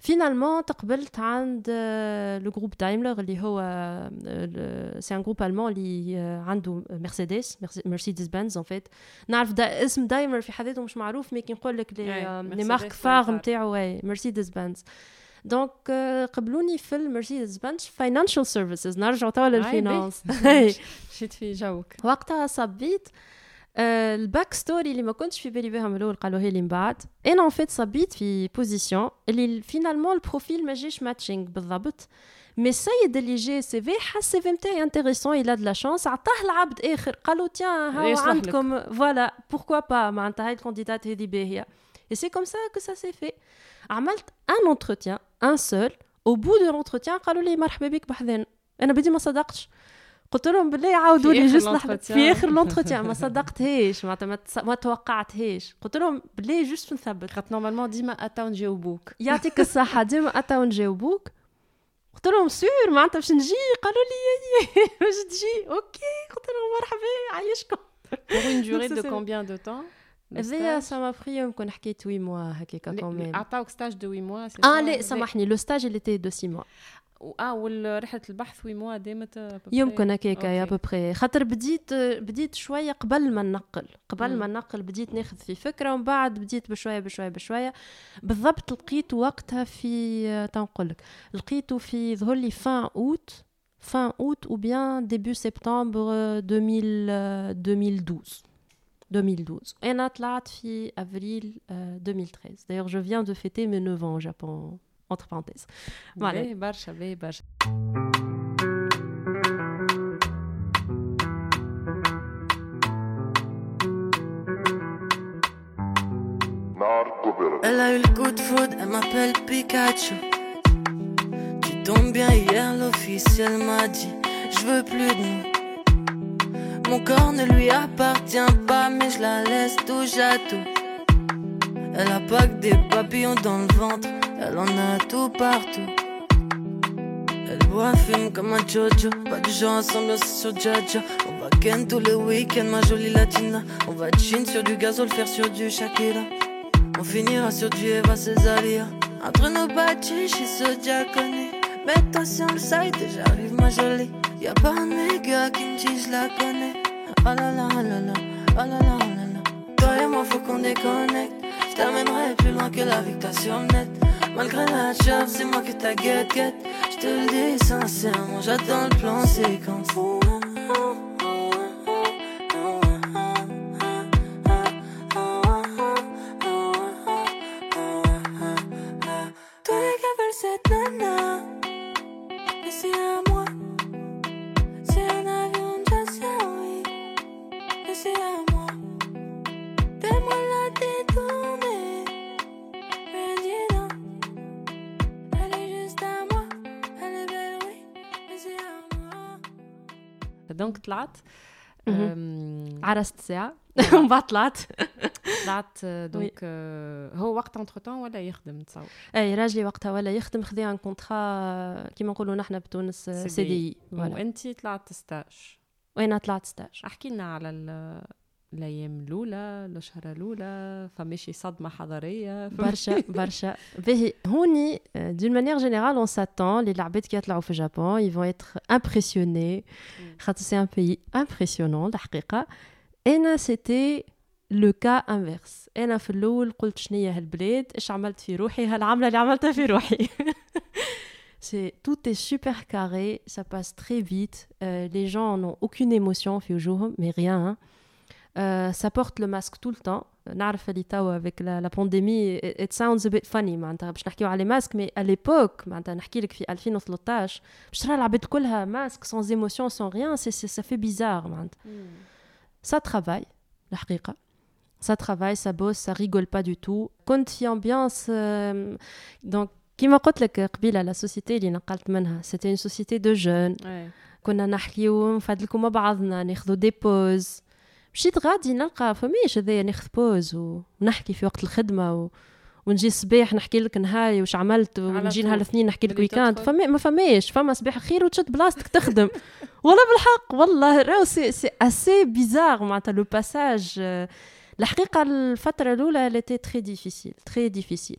finalement تقبلت عند le groupe Daimler اللي هو c'est un groupe allemand اللي عنده Mercedes Mercedes-Benz en fait نعرف دا اسم Daimler في حد ذاته مش معروف mais كي نقول لك les marques phares. نتاعو Mercedes-Benz donc قبلوني في ال Mercedes-Benz Financial Services نرجعوا توا لل finance. مشيت في جوك وقتها صبيت الباك ستوري اللي ما كنتش في بالي بها من الاول قالوها لي من بعد انا اون فيت صبيت في بوزيسيون اللي فينالمون البروفيل ما جاش ماتشينغ بالضبط مي السيد اللي جا سي في حس سي في نتاعي انتريسون الى دو لا شانس عطاه العبد اخر قالوا تيان هاو يصلح لك. عندكم فوالا بوركوا با معناتها هاي الكونديدات هذه باهيه Et c'est comme ça que ça s'est fait. عملت un entretien, un seul. Au bout de l'entretien قالوا لي مرحبا بك بحذان. أنا بدي ما صدقتش. قلت لهم بالله عاودوا لي juste l'entretien. في آخر ال entretien ما صدقتهاش معناتها ما, تص- ما توقعتهاش. قلت لهم بالله juste نثبت. خاطر normalement ديما اتاو نجاوبوك يعطيك الصحة ديما أتاو نجاوبوك قلت لهم sûr معناتها باش نجي؟ قالوا لي باش تجي. okay. قلت لهم مرحبا عايشكم pour une durée de combien de temps هذايا سا ما بري يمكن حكيت 8 mois هكاكا combien عطاوك stage de 8 mois آه لا سامحني le stage اللي était de 6 mois اه ورحله البحث 8 موا دامت à peu près. يمكن هكاكا يا أوكي. ببري خاطر بديت بديت شويه قبل ما ننقل قبل مم. ما ننقل بديت ناخذ في فكره ومن بعد بديت بشويه بشويه بشويه بالضبط لقيته وقتها في تنقول لك لقيته في ظهر لي فان اوت فان اوت ou bien début septembre 2000 2012 2012 انا طلعت في افريل آه، 2013 d'ailleurs je viens de fêter mes 9 ans au Japon entre parenthèses. Voilà. Elle a eu le coup de foudre, elle m'appelle Pikachu. Tu tombes bien hier, l'officiel m'a dit, je veux plus de nous. Mon corps ne lui appartient pas, mais je la laisse touche à tout. Elle a pas que des papillons dans le ventre, elle en a tout partout. Elle boit, fume comme un jojo, pas du genre ensemble, sur Jaja. On va week-end, tous les week-ends, ma jolie latina. On va jean sur du gazole, faire sur du Shakira. On finira sur du Eva Cesaria. Entre nos bâtis, chez ce diaconé. Mets-toi sur le site et j'arrive, ma jolie. Y'a pas un méga qui me dit, je la connais. Oh là là, oh là là, oh là là, oh là là. Toi et moi, faut qu'on déconnecte. T'amènerai plus loin que la vie sur net. Malgré la chave, c'est moi que ta guette, guette. Je te le dis sincèrement, j'attends le plan séquence. طلعت عرست ساعة. ومن بعد طلعت طلعت donc آه، هو وقت entre temps ولا يخدم؟ تصور. أي راجلي وقتها ولا يخدم خذا un contrat كيما نقولوا نحن بتونس CDI. وانت طلعت stage وأنا طلعت stage أحكي لنا على الايام الاولى الاشهر الاولى فماشي صدمه حضاريه برشا برشا باهي هوني دون مانيير جينيرال اون ساتون لي العباد كي يطلعوا في جابون يفون اتر امبرسيوني خاطر سي ان بيي امبرسيونون الحقيقه انا سيتي لو كا انفيرس انا في الاول قلت شنيا هالبلاد ايش عملت في روحي هالعمله اللي عملتها في روحي C'est tout est super carré, ça passe très vite. euh, les gens n'ont aucune émotion في وجوههم, mais rien. hein. Euh, ça porte le masque tout le temps. نعرف اللي توا avec la, la pandémie it, it sounds a bit funny معناتها باش نحكيو على ماسك مي à l'époque معناتها نحكي لك في 2013 باش ترى العباد كلها ماسك sans émotion sans rien c'est c'est- ça fait bizarre معناتها ça travaille الحقيقة ça travaille ça bosse ça rigole pas du tout كنت في ambiance euh, donc كيما قلت لك قبيله لا سوسيتي اللي نقلت منها c'était une société de jeunes كنا نحكيو نفدلكو مع بعضنا ناخذوا دي بوز مشيت غادي نلقى فماش هذايا ناخذ pause ونحكي في وقت الخدمة و... ونجي الصباح نحكي لك نهاري وش عملت ونجي نهار الاثنين نحكي لك weekend. فما ما فماش فما صباح خير وتشد بلاصتك تخدم. والله بالحق والله راهو c'est c'est assez bizarre معناتها le passage الحقيقة الفترة الأولى était très difficile très difficile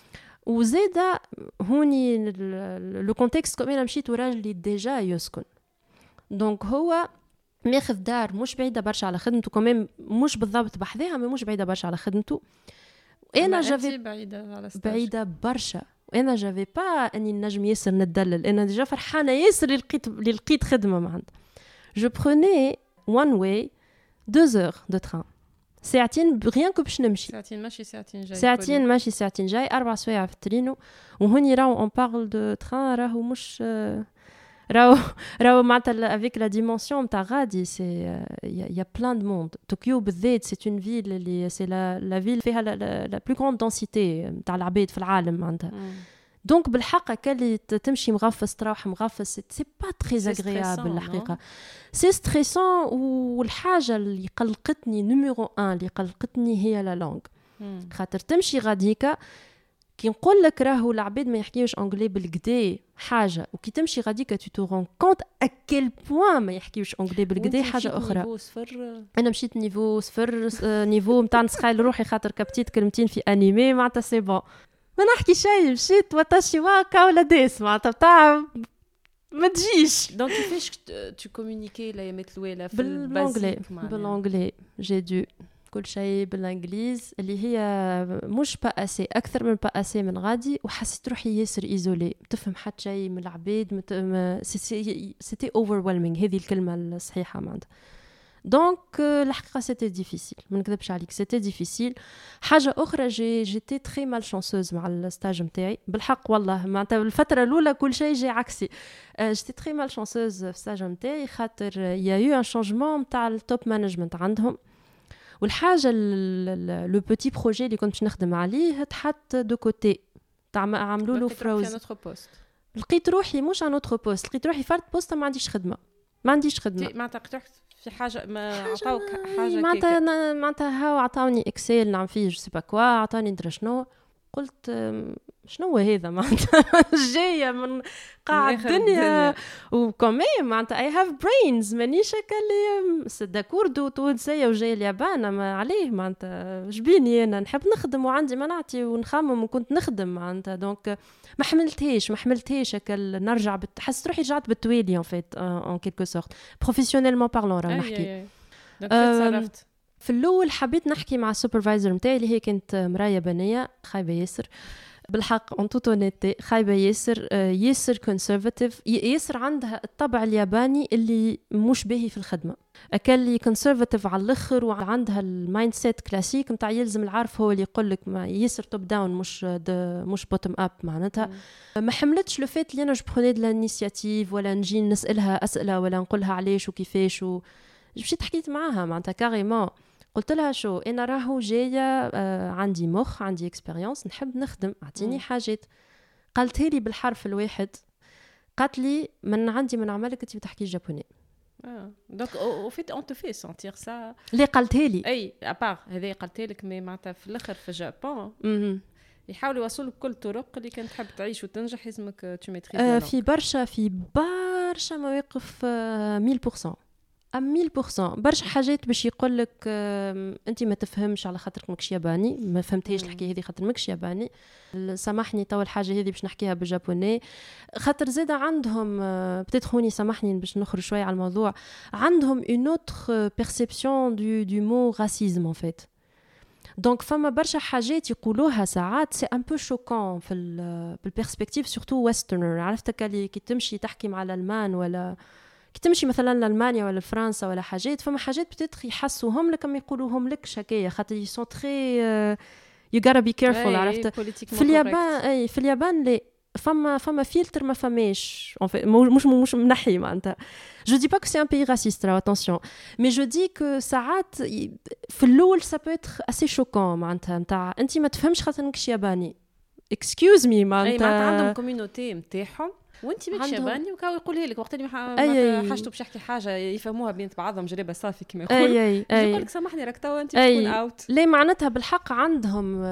وزيدا هوني le contexte comme أنا مشيت وراجلي déjà يسكن. Donc هو ماخذ دار مش بعيدة برشا على خدمته كمان مش بالضبط بحذاها mais مش بعيدة برشا على خدمته. أنا j'avais بعيدة على stage. بعيدة برشا. وأنا j'avais pas أني نجم ياسر ندلل أنا déjà فرحانة ياسر اللي لقيت اللي لقيت خدمة معناتها. je prenais one way deux heures de train ساعتين ريان كو باش نمشي ساعتين ماشي ساعتين جاي ساعتين ماشي ساعتين جاي اربع سوايع في الترينو وهوني راهو اون بارل دو تران راهو مش آه، راهو راهو معناتها افيك لا ديمونسيون نتاع غادي سي يا بلان دو موند طوكيو بالذات سي اون فيل اللي سي لا لا فيل فيها لا بلو كروند دونسيتي نتاع العباد في العالم معناتها دونك بالحق كاللي ت- تمشي مغفص تروح مغفص سي با تري اغريابل الحقيقة سي ستريسون والحاجة اللي قلقتني نيميرو 1 اللي قلقتني هي لا لونغ خاطر تمشي غاديكا كي نقول لك راهو العباد ما يحكيوش انجلي بالكدا حاجة. وكي تمشي غاديكا te rends compte à quel point ما يحكيوش انجلي بالكدا حاجة أخرى. أنا مشيت نيفو صفر نيفو نتاع نسخايل روحي خاطر كبتيت كلمتين في انيمي معناتها سي بون ما نحكي شيء مشيت واتاشي واكا ولا ديس معناتها بتاع ما تجيش donc كيفاش tu communiquais الايامات الاولى في بال anglais؟ بال anglais je dis كل شيء بال anglais اللي هي مش pas assez أكثر من pas assez من غادي وحسيت روحي ياسر isolée تفهم حتى شيء من العباد مت... c'était overwhelming هذه الكلمة الصحيحه معناتها donc آه، الحقيقة c'était difficile ما نكذبش عليك c'était difficile حاجة أخرى j' j'étais très malchanceuse مع ال stage نتاعي بالحق والله معناتها الفترة الاولى كل شيء جاي عكسي آه، j'étais très malchanceuse في ال stage نتاعي خاطر y a eu un changement نتاع ال top management عندهم والحاجة le petit projet اللي كنت باش نخدم عليه تحط de côté تاع عملوا له freeze لقيت روحي مش un autre poste لقيت روحي فرد بوست ما عنديش خدمه ما عنديش خدمه معناتها في حاجة ما عطاوك حاجة معناتها معناتها هاو عطاوني Excel نعمل فيه je sais pas quoi عطاني ندري شنو. قلت شنو هذا؟ معناتها جاية من قاع الدنيا. وكومي معناتها اي هاف برينز مانيش هكا اللي داكوردو تونسية وجاية اليابان ما عليه معناتها. جبيني أنا؟ نحب نخدم وعندي مناعتي ونخمم وكنت نخدم معناتها. دونك ما حملتهاش ما حملتهاش هكا نرجع بت... حسيت روحي رجعت بالتوالي ان فيت ان كيلكو سورت بروفيسيونيلمون بارلون راه نحكي. في الأول حبيت نحكي مع ال supervisor نتاعي اللي هي كانت مرايه بنية خايبة ياسر. بالحق en toute honnêteté خايبة ياسر ياسر conservative ياسر عندها الطبع الياباني اللي مش باهي في الخدمة. أكل conservative على الآخر وعندها ال mindset classique نتاع يلزم العارف هو اللي يقول لك ياسر top down مش مش bottom up معناتها. ما حملتش le fait اللي أنا je prenais de l'initiative ولا نجي نسألها أسئلة ولا نقولها علاش وكيفاش و... مشيت حكيت معاها معناتها كاريمون قلت لها شو أنا راهو جاية آه عندي مخ عندي اكسبيريونس نحب نخدم اعطيني حاجات. قالت لي بالحرف الواحد. قالت لي من عندي من عملك انت بتحكي جابوني دونك أو فيت اون تو في سونتير سا اللي قالتها لي. أي ابار هذا قالت لك مي معناتها في الأخر في جابون يحاولوا يوصلوا لك كل الطرق اللي كانت تحب تعيش وتنجح لازمك تو ميتريز آه في برشا في برشا مواقف 100% أم 100% برشا حاجات باش يقول لك انت ما تفهمش على خاطرك ماكش ياباني ما فهمتيش الحكاية هذه خاطر ماكش ياباني. سامحني تو الحاجة هذه باش نحكيها بال japonais. خاطر زاد عندهم بتيت خوني سامحني باش نخرج شوية على الموضوع. عندهم une autre perception de du mot racisme en fait donc فما برشا حاجات يقولوها ساعات c'est un peu choquant في بالبيرسبكتيف سورتو ويسترنر عرفتك اللي كي تمشي تحكي مع الألمان ولا كي تمشي مثلا لألمانيا ولا لفرنسا ولا حاجات فما حاجات بتتخ يحسوهم لك ما يقولوهم لكش هكايا خاطر يسون تري يو gotta بي كيرفول عرفت؟ في اليابان أي في اليابان لا فما فما فيلتر ما فماش مش مش منحي معناتها. جو دي با كو سي ان بيي راسيست اتونسيون مي جو دي كو ساعات في الأول سا بو اتر اسي شوكون معناتها نتاع انت ما تفهمش خاطر إنك ياباني اكسكيوز مي معناتها عندهم كوميونيتي نتاعهم وانت ماكش ياباني وكاو يقولها لك وقت اللي حاجته باش يحكي حاجة يفهموها بين بعضهم جريبة صافي كما يقول اي اي يقول لك سامحني راك توا انت تكون اوت ليه معناتها بالحق عندهم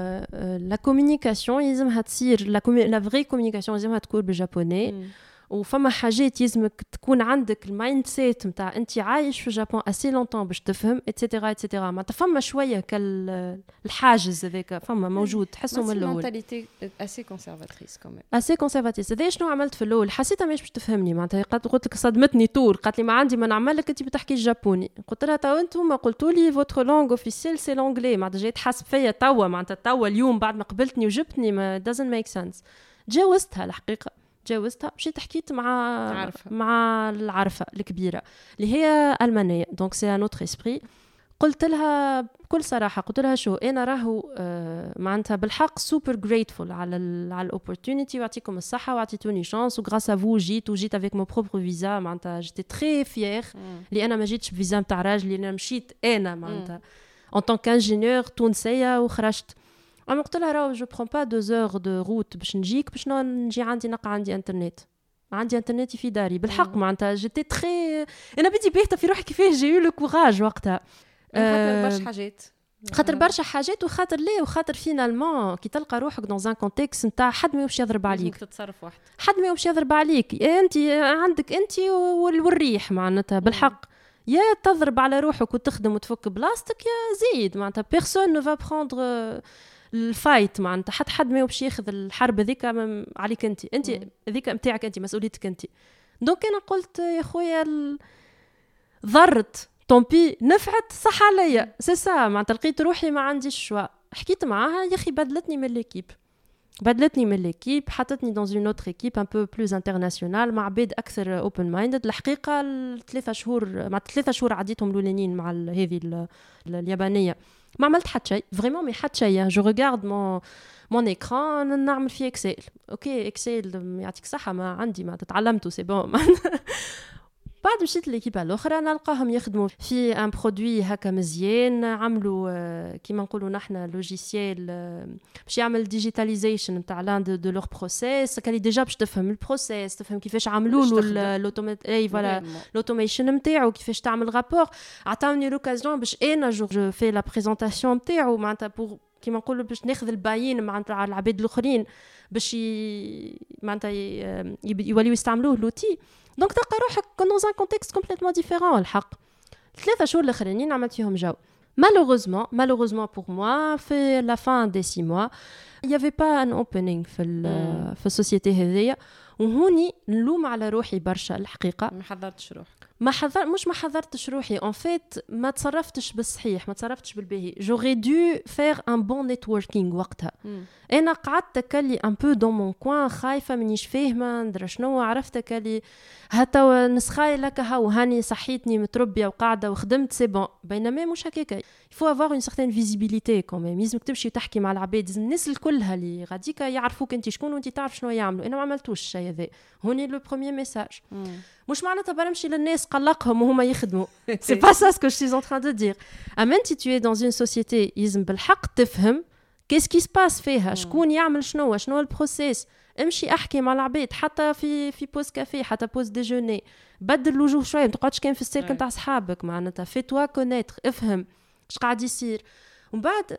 لا كوميونيكاسيون يلزمها تصير لا فري كوميونيكاسيون يلزمها تكون بالجابوني. وفما حاجات يلزمك تكون عندك المايند سيت نتاع انت عايش في الجابون اسي لونتون باش تفهم اتسيتيرا اتسيتيرا معناتها فما شوية كالحاجز هذاك فما موجود تحسه من الأول. مونتاليتي assez conservatrice quand même assez conservatrice هذا شنو عملت في الأول؟ حسيتها مش باش تفهمني معناتها قلت لك صدمتني طول. قالت لي ما عندي ما نعمل لك انت بتحكي ال japonais. قلت لها تو أنتم؟ قلتوا لي votre langue officielle c'est l'anglais معناتها جاي تحاسب فيا توا معناتها توا اليوم بعد ما قبلتني وجبتني ما doesn't make sense تجاوزتها الحقيقة. تجاوزتها مشيت حكيت مع عارفة. مع العرفه الكبيرة اللي هي ألمانية. donc c'est un autre esprit قلت لها بكل صراحة قلت لها شو أنا راهو آه معناتها بالحق super grateful على ال على ال opportunity ويعطيكم الصحة وعطيتوني chance و grâce à vous جيت وجيت avec mon propre visa معناتها j'étais très fière اللي أنا ما جيتش بفيزا نتاع راجلي أنا مشيت أنا معناتها. en tant qu'ingénieur تونسية وخرجت. أنا قلت لها راهو je prends pas deux heures de route باش نجيك باش نجي عندي نقع عندي انترنت عندي انترنت في داري. بالحق معناتها جيتي تخي أنا بدي باهته في روحي كيفاه j'ai eu le courage وقتها. خاطر برشا حاجات. خاطر برشا حاجات وخاطر ليه؟ وخاطر finalement كي تلقى روحك dans un contexte نتاع حد ما باش يضرب عليك. تتصرف وحدك حد ما باش يضرب عليك. انت عندك أنت والريح معناتها بالحق. يا تضرب على روحك وتخدم وتفك بلاصتك يا زيد. معناتها personne ne va prendre ال fight معناتها حتى حد ما باش ياخذ الحرب هذيك عليك انت. انت هذيك نتاعك انت مسؤوليتك انت. donc أنا قلت يا خويا ال... ضرت. tant pis نفعت صح عليا. سي سا معناتها لقيت روحي ما عنديش choix. حكيت معاها يا أخي بدلتني من l'équipe بدلتني من l'équipe حطتني dans une autre équipe un peu plus internationale مع عباد أكثر open minded الحقيقة الثلاثة شهور مع ثلاثة شهور عديتهم الأولانيين مع هذه اليابانية. ما عملت حتى شيء فريمون مي حتى شيء جو ريغارد مون مون ايكران نعمل فيه اكسل اوكي اكسل يعطيك الصحه ما عندي ما تعلمته سي بون بعد مشيت l'équipe الأخرى نلقاهم يخدموا في un produit هكا مزيان عملوا آه، كيما نقولوا نحنا logiciel آه، باش يعمل digitalization نتاع لأن de, leur process كان déjà باش تفهم ال process تفهم كيفاش عملوا له. ال automate et voilà Réellement. l'automation نتاعو كيفاش تعمل rapport عطاوني l'occasion باش أنا je fais la présentation نتاعو معناتها pour كيما نقولوا باش ناخذ ال buy-in معناتها على العباد الآخرين باش. معناتها يوليو يستعملوه l'outil. donc تلقى روحك dans un contexte complètement différent الحق. ثلاثة شهور الأخرانيين عملت فيهم جو. Malheureusement malheureusement pour moi في la fin des six mois il y avait pas un opening في ال- في ال société هذيا. وهوني نلوم على روحي برشا الحقيقة. ما حضرتش روحك. ما حضر مش ما حضرتش روحي. en fait ما تصرفتش بالصحيح ما تصرفتش بالباهي. j'aurais dû faire un bon networking وقتها. أنا قعدت كلي un peu dans mon coin خايفة مانيش فاهمة ندرى شنو عرفت كلي هتا نسخاي لك هاو هاني صحيتني متربية وقاعدة وخدمت c'est bon بينما مش هكاك il faut avoir une certaine visibilité quand même لازمك تمشي وتحكي مع العباد. لازم الناس الكلها اللي غاديك يعرفوك أنت شكون وأنت تعرف شنو يعملوا. أنا ما عملتوش الشيء هذا. هوني le premier message مش معناتها برمشي للناس قلقهم وهما يخدموا. c'est pas ça ce que je suis en train de dire اما انت تو dans une société يلزم بالحق تفهم qu'est-ce qui se passe فيها شكون يعمل شنو شنو ال process. امشي احكي مع العباد حتى في في pause café حتى pause déjeuner بدل الوجوه شوية ما تقعدش كان في السيرك. نتاع صحابك معناتها في توا كونيتر افهم اش قاعد يصير. ومن بعد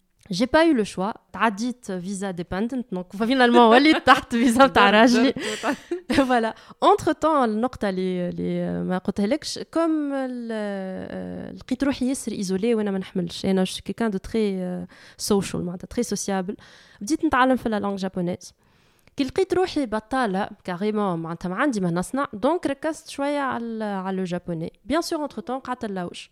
J'ai pas eu le choix. تعديت visa dependent donc finalement وليت تحت فيزا تاع راجلي. voilà. Entre temps النقطة اللي اللي ما قلتهالكش كم ال- لقيت روحي ياسر ايزولي وانا ما نحملش انا جو كيكان دو تري سوشيال معناتها تري سوسيابل بديت نتعلم في لا لونغ جابونيز كي لقيت روحي بطالة كاريمون معناتها ما عندي ما نصنع دونك ركزت شوية على على لو جابوني بيان سور انتر تون قعدت نلوج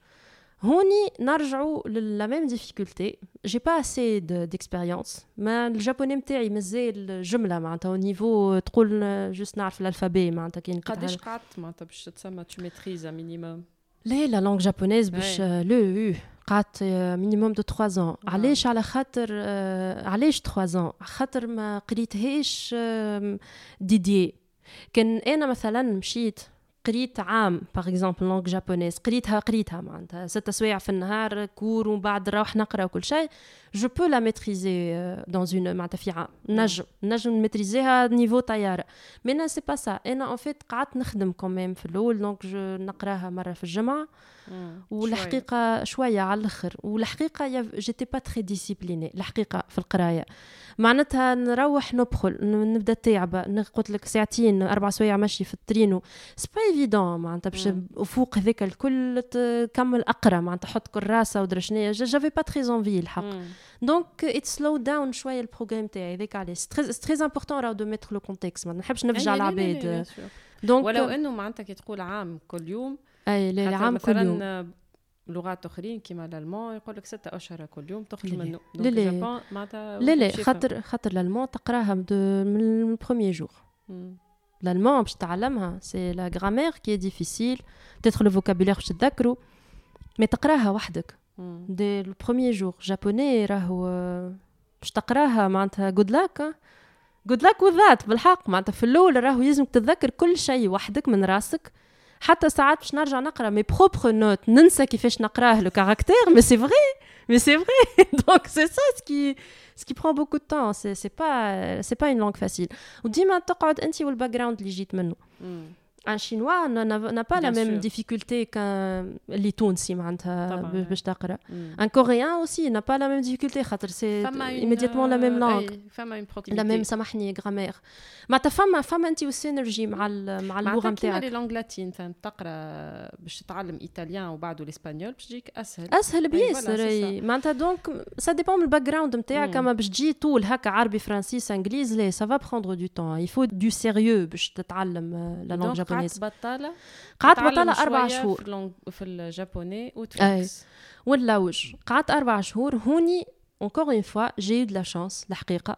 هوني نرجعوا لا ميم ديفيكولتي جي با اسي ديكسبيريونس ما الجابوني نتاعي مازال جمله معناتها او نيفو تقول جوست نعرف الالفابي معناتها كي نكتبها قداش قعدت معناتها باش تتسمى tu maîtrises un minimum لا لا لونغ جابونيز باش لو يو قعدت مينيموم دو 3 ans علاش على خاطر آه، علاش 3 ans خاطر ما قريتهاش آم، ديدي كان انا مثلا مشيت قريت عام باغ اكزومبل لونغ جابونيز قريتها قريتها معناتها ست سوايع في النهار كور ومن بعد نروح نقرا وكل شيء جو بو لا ميتريزي دون اون معناتها في عام نجم نجم نميتريزيها نيفو طياره مي انا سي با سا انا اون فيت قعدت نخدم كوميم في الاول دونك جو نقراها مره في الجمعه والحقيقة شوية على الآخر والحقيقة j'étais pas très disciplinée الحقيقة في القرايه معناتها نروح نبخل نبدا تعبه قلت لك ساعتين أربع سوايع مشي في الترينو c'est pas évident معناتها باش فوق هذاك الكل تكمل اقرا معناتها حط كراسه ودرا شنيا j'avais pas très envie الحق donc it slow down شوية ال programme تاعي هذاك علاش très très important راهو de mettre le contexte ما نحبش نفجع العباد donc ولو انه معناتها كي تقول عام كل يوم أي لا لا خاطر عام كل يوم. لغات أخرين كيما l'allemand يقول لك ستة أشهر كل يوم تخرج. منه. لا لا. لا لا خاطر خاطر l'allemand تقراها من ال premier jour l'allemand باش تعلمها c'est la grammaire qui est difficile تدخل le vocabulaire باش تتذكروا mais تقراها وحدك. dès le premier jour japonais راهو باش تقراها معناتها good luck good luck وذ ذات بالحق. معناتها في الأول راهو يلزمك تتذكر كل شيء وحدك من راسك. حتى ساعات باش نرجع نقرا مي بروبر نوت ننسى كيفاش نقراه لو كاركتير مي سي فري مي سي فري دونك سي سا سكي ce qui prend beaucoup de temps c'est c'est pas c'est pas une langue facile وديما تقعد انت والباك جراوند اللي جيت منه مم. ان شينوا n'a pas la Bien même sûr. difficulté qu'un اللي تونسي معناتها طبعاً، ب- باش تقرا مم. un coréen aussi n'a pas la même difficulté خاطر c'est فما une- immédiatement la même langue أي، فما une la proximité. même سامحني grammaire معناتها فما فما انت والسينرجي مع ال- مع اللغه معناتها كيما نتاعك لي لونغ لاتين فهم تقرا باش تتعلم ايطاليان وبعده الاسبانيول باش تجيك اسهل اسهل أي، بياسر voilà, c'est أي. معناتها دونك سا ديبون من الباك جراوند نتاعك مم. اما باش تجي طول هكا عربي فرنسيس انجليز لا سافا بروندر دو طون يفو دو سيريو باش تتعلم لا لونغ دونك قعدت بطالة؟ قعدت أربع شوية شهور. في, ال japonais وتفلكس ونلوج قعدت أربع شهور. هوني encore une fois j'ai eu de la chance الحقيقة.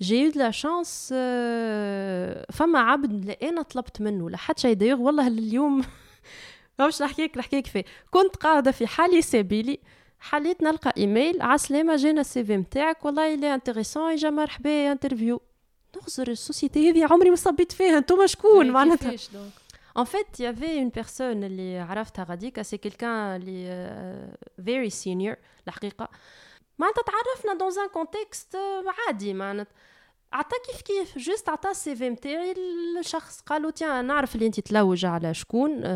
j'ai eu la chance فما عبد أنا طلبت منه لحد شي دايغ والله اليوم ما باش نحكيك نحكيك كيفاه كنت قاعدة في حالي سبيلي. حليت نلقى إيميل عسلامة جينا ال CV نتاعك والله il est intéressant اجا مرحبا interview نغزر ال société هذه عمري ما صبيت فيها انتوما شكون معناتها؟ كيفاش donc En fait, il y avait une personne اللي عرفتها غاديكا c'est quelqu'un اللي uh, very senior الحقيقة. معناتها تعرفنا dans un contexte عادي معناتها. عطا كيف كيف؟ juste عطا ال CV نتاعي الشخص قال له tiens نعرف اللي أنت تلوج على شكون uh,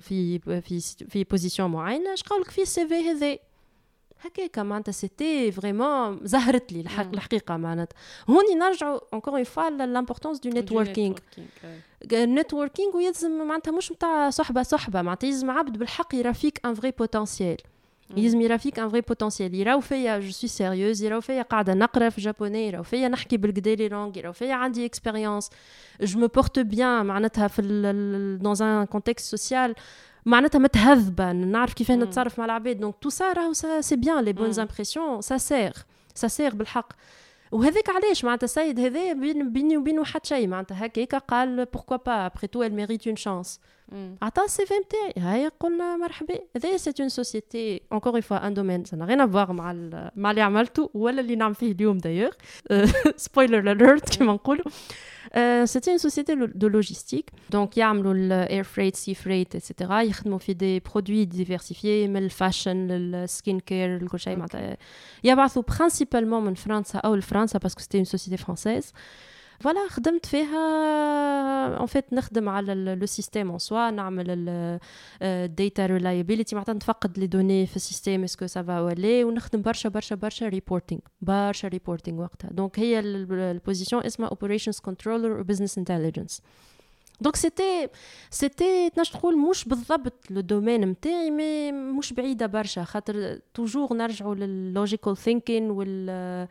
في في في position معينة اش قولك في ال CV هذا هكاك معناتها سيتي فريمون زهرت لي الحق الحقيقه معناتها هوني نرجعوا اونكور اون فوا لامبورطونس دو نيتوركينغ النتوركينغ ويلزم معناتها مش نتاع صحبه صحبه معناتها يلزم عبد بالحق يرى فيك ان فري بوتنسيال يلزم يرى فيك ان فري بوتنسيال يراو فيا جو سوي سيريوز يراو فيا قاعده نقرا في جابوني يراو فيا نحكي بالكدا لي لونغ يراو فيا عندي اكسبيريونس جو مو بورت بيان معناتها في دون ان كونتكست سوسيال معناتها متهذبه نعرف كيف نتصرف مع العباد donc tout ça راهو c'est bien les bonnes impressions ça sert ça sert بالحق. وهذاك علاش معناتها السيد هذا بيني وبينه حتى شيء. معناتها هكاك قال بوركوا با ابري تو ميريت اون شانس عطا السي في نتاعي هاي قلنا مرحبا هذا سي اون سوسيتي اونكور اون فوا ان دومين سا غين افوار مع مع اللي عملته ولا اللي نعمل فيه اليوم دايوغ سبويلر اليرت كيما نقولوا Euh, c'était une société de logistique. Donc, il y a le air freight, sea freight, etc. Ils fait des produits diversifiés, mais le fashion, le skin care, le cochon. Il y a principalement en France ou en France parce que c'était une société française. فوالا خدمت فيها en fait نخدم على le système en soi نعمل ال data reliability معناتها نفقد les données في ال système est-ce que ça va ولا ونخدم برشا برشا برشا reporting برشا reporting وقتها. donc هي ال position اسمها operations controller و business intelligence donc c'était c'était تنجم تقول مش بالضبط le domaine نتاعي mais مش بعيدة برشا خاطر toujours نرجعوا لل logical thinking وال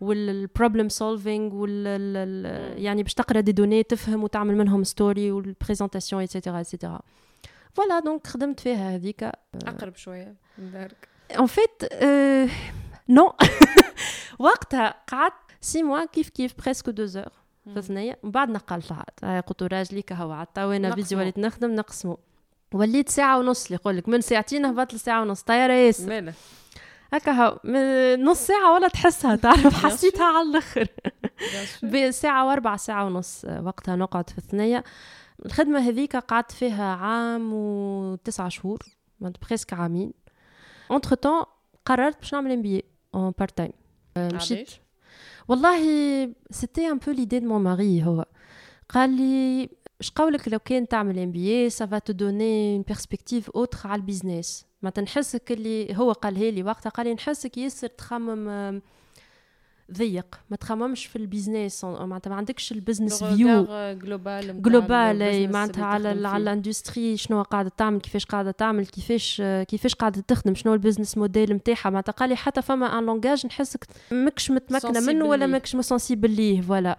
وال problem solving وال يعني باش تقرا des données تفهم وتعمل منهم story وال présentation et cetera et cetera voilà donc خدمت فيها هذيك. أقرب شوية من دارك en fait non وقتها قعدت six mois كيف كيف presque deux heures ثنية من بعد نقلت عاد قلت راجلي كهو عاد وأنا فيديو وليت نخدم نقسمو. وليت ساعة ونص اللي يقول لك من ساعتين هبط لساعة ونص. طايرة ياسر. هكا نص ساعة ولا تحسها تعرف حسيتها على الآخر. بساعة وأربع ساعة ونص وقتها نقعد في الثنية. الخدمة هذيك قعدت فيها عام وتسعة شهور presque عامين. entre-temps قررت باش نعمل MBA en part time مشيت. والله c'était un peu l'idée de mon mari هو. قال لي اش قولك لو كان تعمل MBA ça va te donner une perspective autre على ال business ما تنحسك اللي هو قالها لي وقتها قال لي نحسك ياسر تخمم ضيق ما تخممش في ال business معناتها ما عندكش ال business view global global معناتها على على ال industry شنو قاعدة تعمل كيفاش قاعدة تعمل كيفاش كيفاش قاعدة تخدم شنو ال business model نتاعها معناتها قال لي حتى فما un langage نحسك ماكش متمكنة منه ولا ماكش sensible ليه voilà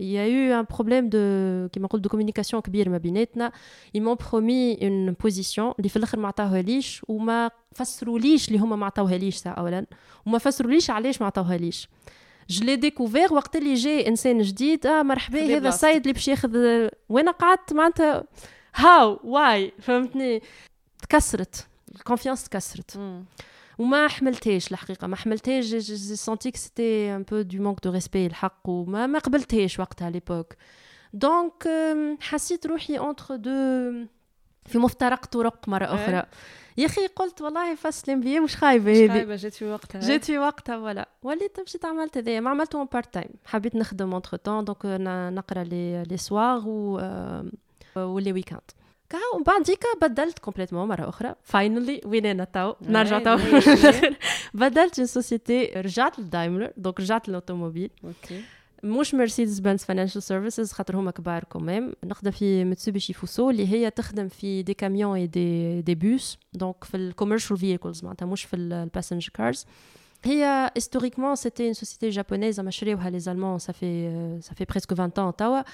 Il y a eu un problème de, qui de communication كبير ما بيناتنا. Ils m'ont promis une position اللي في الاخر ما عطاوهاليش وما فسروليش اللي هما ما عطاوهاليش ساعة اولا وما فسروليش علاش ما عطاوهاليش. جو لي ديكوفير وقت اللي جاي انسان جديد اه مرحبا هذا السيد اللي باش ياخذ وانا قعدت معناتها هاو واي فهمتني تكسرت الكونفيونس تكسرت وما حملتهاش الحقيقة ما حملتهاش. j'ai senti que c'était un peu de manque de respect الحق وما ما قبلتهاش وقتها l'époque دونك حسيت روحي اونتر دو في مفترق طرق مرة أخرى. يا أخي قلت والله فصل أم مش خايبة هذه. خايبة جات في وقتها. جات في وقتها ولا وليت مشيت عملت هذايا ما عملته اون بارت تايم حبيت نخدم اونتر تون دونك نقرأ لي لي سوار و ولي ويكاند كهو ومن بعد ديكا بدلت كومبليتمون مره اخرى فاينلي وين انا تو نرجع تو بدلت اون سوسيتي رجعت لدايملر دونك رجعت للاوتوموبيل اوكي مش مرسيدس بنز فاينانشال سيرفيسز خاطر هما كبار كوميم نخدم في ميتسوبيشي فوسو اللي هي تخدم في دي كاميون اي دي دي بوس دونك في الكوميرشال فيكلز معناتها مش في الباسنجر كارز هي historiquement c'était une société japonaise مشريوها les Allemands ça fait euh, ça fait presque 20 ans توا و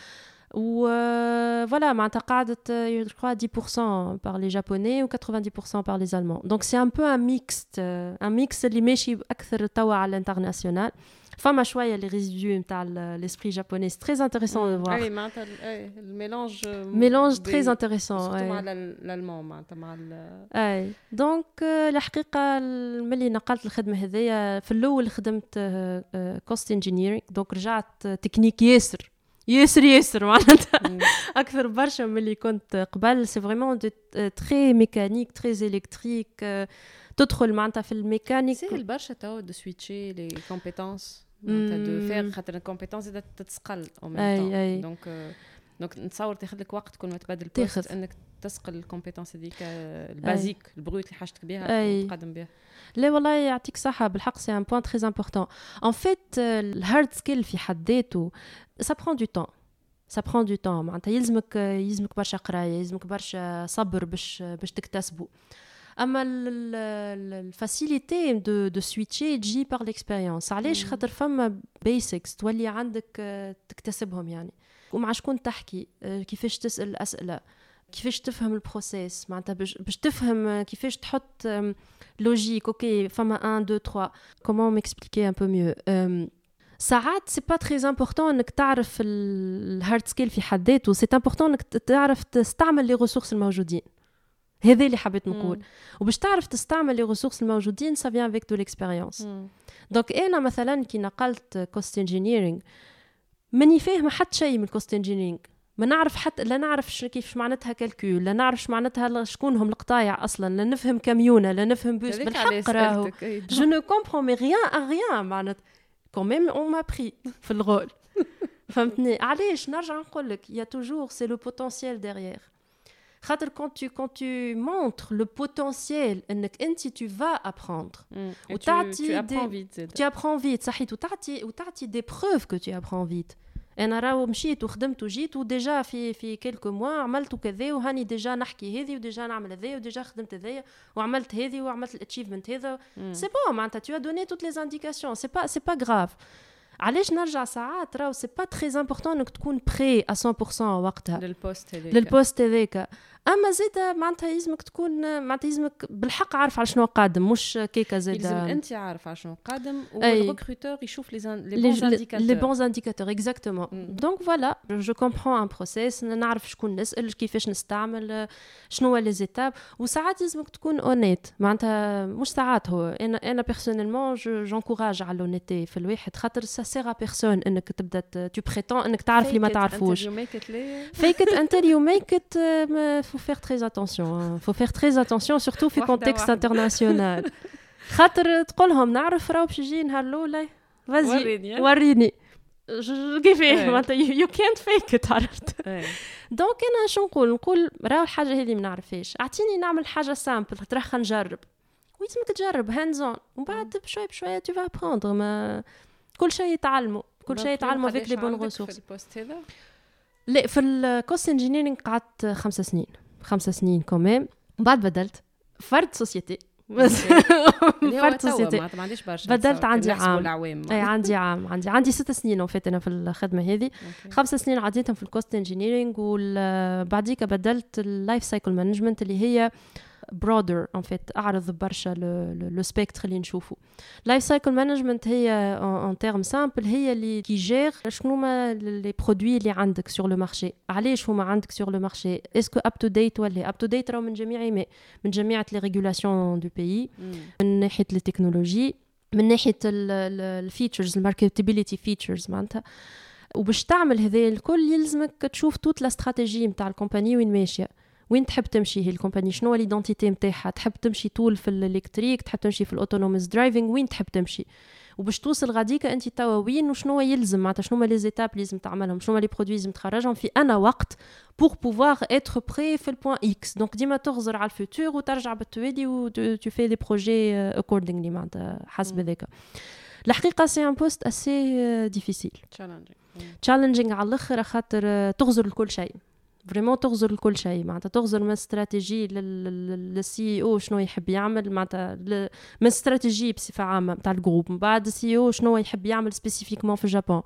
euh, voilà معناتها قعدت euh, je crois 10% par les japonais ou 90% par les allemands donc c'est un peu un mixte euh, un mix اللي ماشي اكثر توا على الانترناسيونال فما شويه les résidus نتاع l'esprit japonais c'est très intéressant de voir اي معناتها ال- إيه، الميلانج mélange très intéressant surtout ouais. مع الالمان معناتها مع ال- اي دونك آه، الحقيقه ال- ملي نقلت الخدمه هذيا في الاول خدمت كوست انجينيرينغ دونك رجعت آه، تكنيك ياسر ياسر ياسر معناتها مم. اكثر برشا من اللي كنت قبل سي فريمون تري ميكانيك تري الكتريك تدخل معناتها في الميكانيك سهل برشا توا دو سويتشي لي كومبيتونس مم. معناتها دو فير خاطر الكومبيتونس زادت تتسقل او أي- أي. دونك donc نتصور تاخذ لك وقت كل ما تبدل تاخذ. إنك تسقل ال compétences هذيك ال basique ال brute اللي حاجتك بها. وتقدم بها لا والله يعطيك صحة بالحق c'est un point très important en fait ال hard skill في حد ذاته ça prend du temps ça prend du temps معناتها يلزمك يلزمك برشا قراية يلزمك برشا صبر باش باش تكتسبه أما ال facilité de de switcher تجي par l'expérience علاش. خاطر فما basics تولي عندك آه، تكتسبهم يعني. ومع شكون تحكي آه، كيفاش تسأل الأسئلة كيفاش تفهم ال process معناتها باش تفهم آه، كيفاش تحط logique OK فما 1 2 3 comment m'expliquer un peu mieux ساعات c'est pas très important إنك تعرف ال hard skill في حد ذاته c'est important إنك تعرف تستعمل les ressources الموجودين. هذا اللي حبيت نقول. وباش تعرف تستعمل les ressources الموجودين ça vient avec de l'expérience donc أنا مثلا كي نقلت cost engineering ماني فاهمه حتى شيء من ال cost engineering ما نعرف حتى لا نعرف كيف معناتها calcul لا نعرف معناتها شكون هم القطايع أصلا لا نفهم كاميونه لا نفهم بوس بالحق راهو. je ne comprends mais rien à rien معناتها quand même on m'a pris في ال rôle. فهمتني؟ علاش؟ نرجع نقول لك يا toujours c'est le derrière. خاطر quand tu quand tu montres le potentiel انك انت tu vas apprendre مم. Et tu- وتعطي tu apprends دي- vite زاد. tu apprends vite صحيت وتعطي وتعطي دي بروف que tu apprends vite انا راهو مشيت وخدمت وجيت وديجا في في كيلكو موا عملت كذا وهاني ديجا نحكي هذه وديجا نعمل هذا وديجا خدمت هذايا وعملت هذه وعملت الاتشيفمنت هذا مم. سي بون معناتها tu as donné toutes les indications سي با سي با غراف علاش نرجع ساعات راهو سي با تري امبورطون انك تكون بري 100% وقتها للبوست هذاك للبوست هذاك أما زيد معناتها يلزمك تكون معناتها يلزمك بالحق عارف على شنو قادم مش كيكة زيد. يلزم أنت عارف على شنو قادم. وال recruteur يشوف les les bons indicateurs bons indicateurs exactement. Mm. donc voilà je comprends un process نعرف شكون نسأل كيفاش نستعمل شنو هو les étapes وساعات لازمك تكون honnête معناتها مش ساعات هو. أنا أنا personnellement j'encourage على l'honnêteté في الواحد خاطر ça sert à personne إنك تبدأ tu prétends إنك تعرف اللي ما تعرفوش. until you make it euh, mais faut faire très attention hein. faut faire très attention surtout في واحدة contexte واحدة. international خاطر تقولهم نعرف راهو باش يجي نهار الاولى فازي وريني. وريني ج- كيفاه إيه. معناتها يو كانت فيك عرفت دونك انا شو نقول نقول راهو الحاجه هذه ما نعرفهاش اعطيني نعمل حاجه سامبل ترى خلينا نجرب ويلزمك تجرب هاندز اون ومن بعد بشوي بشوي تو فا ابروندر ما كل شيء يتعلموا كل شيء يتعلموا افيك لي بون ريسورس في البوست هذا لا في الكوست انجينيرينغ قعدت خمسة سنين خمسة سنين quand même بعد بدلت. فرد société. بس فرد société. ما عنديش برشا. بدلت عندي عام. اي عندي عام عندي. عندي ست سنين وفات أنا في الخدمة هذه. OK. خمس سنين عديتهم في ال cost engineering وبعديك بدلت ال life cycle management اللي هي broader en fait أعرض برشا le spectre اللي نشوفه life cycle management هي en termes simples هي اللي qui gère شنو هما les produits اللي عندك sur le marché علاش هما عندك sur le marché est-ce que up to date ولا up to date راهو من جميع ما من جميع les régulations du pays. من ناحية التكنولوجي من ناحية ال features ال marketability features معناتها. وباش تعمل هذا الكل يلزمك تشوف toute la stratégie نتاع ال company وين ماشية. وين تحب تمشي هي ال company؟ شنو هو l'identité نتاعها تحب تمشي طول في ال électrique تحب تمشي في ال autonomous driving وين تحب تمشي؟ وباش توصل غاديكا أنت توا وين وشنو يلزم؟ معناتها شنو هما les étapes اللي لازم تعملهم؟ شنو هما les produits لازم تخرجهم في أنا وقت pour pouvoir être prêt في ال point X. donc ديما تغزر على ال futur وترجع بالتوالي و tu fais les projets accordingly معناتها حسب هذاك الحقيقة c'est un poste assez difficile challenging challenging على الآخر خاطر آه، تغزر لكل شيء. vraiment تغزر لكل شيء. معناتها تغزر من stratégie لل CEO شنو يحب يعمل معناتها من استراتيجي بصفة عامة نتاع ال groupe. من بعد ال CEO شنو يحب يعمل spécifiquement في اليابان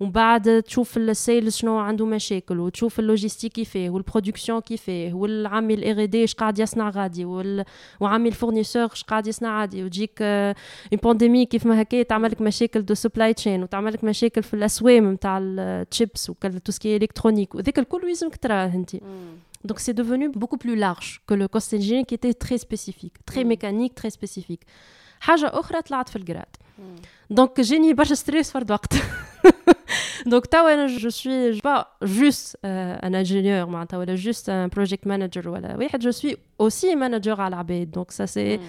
ومن بعد تشوف ال sales شنو عنده مشاكل وتشوف اللوجيستيك كيفاه وال production كيفاه والعامل ال R&D اش قاعد يصنع غادي وال... وعامل ال fournisseur اش قاعد يصنع غادي وتجيك une pandémie كيف ما هكا تعمل لك مشاكل de supply chain وتعمل لك مشاكل في الأسوام نتاع التشيبس وكل tout ce qui électronique وذاك الكل لازمك تراه أنت. Donc c'est devenu beaucoup plus large que le cost engineering qui était très spécifique, très mécanique, très spécifique. حاجة أخرى طلعت في الجراد. دونك جاني برشا ستريس فرد وقت. دونك توا أنا جو سوي با جوست ان انجينيور معناتها ولا جوست ان بروجيكت مانجر ولا واحد جو سوي اوسي مانجر على العباد دونك سا سي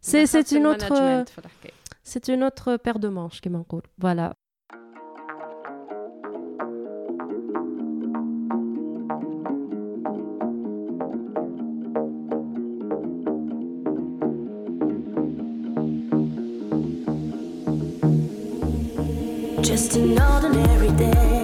سي سي اون اوتر في الحكايه سي اون اوتر بير دو مانش كيما نقول فوالا Just an ordinary day.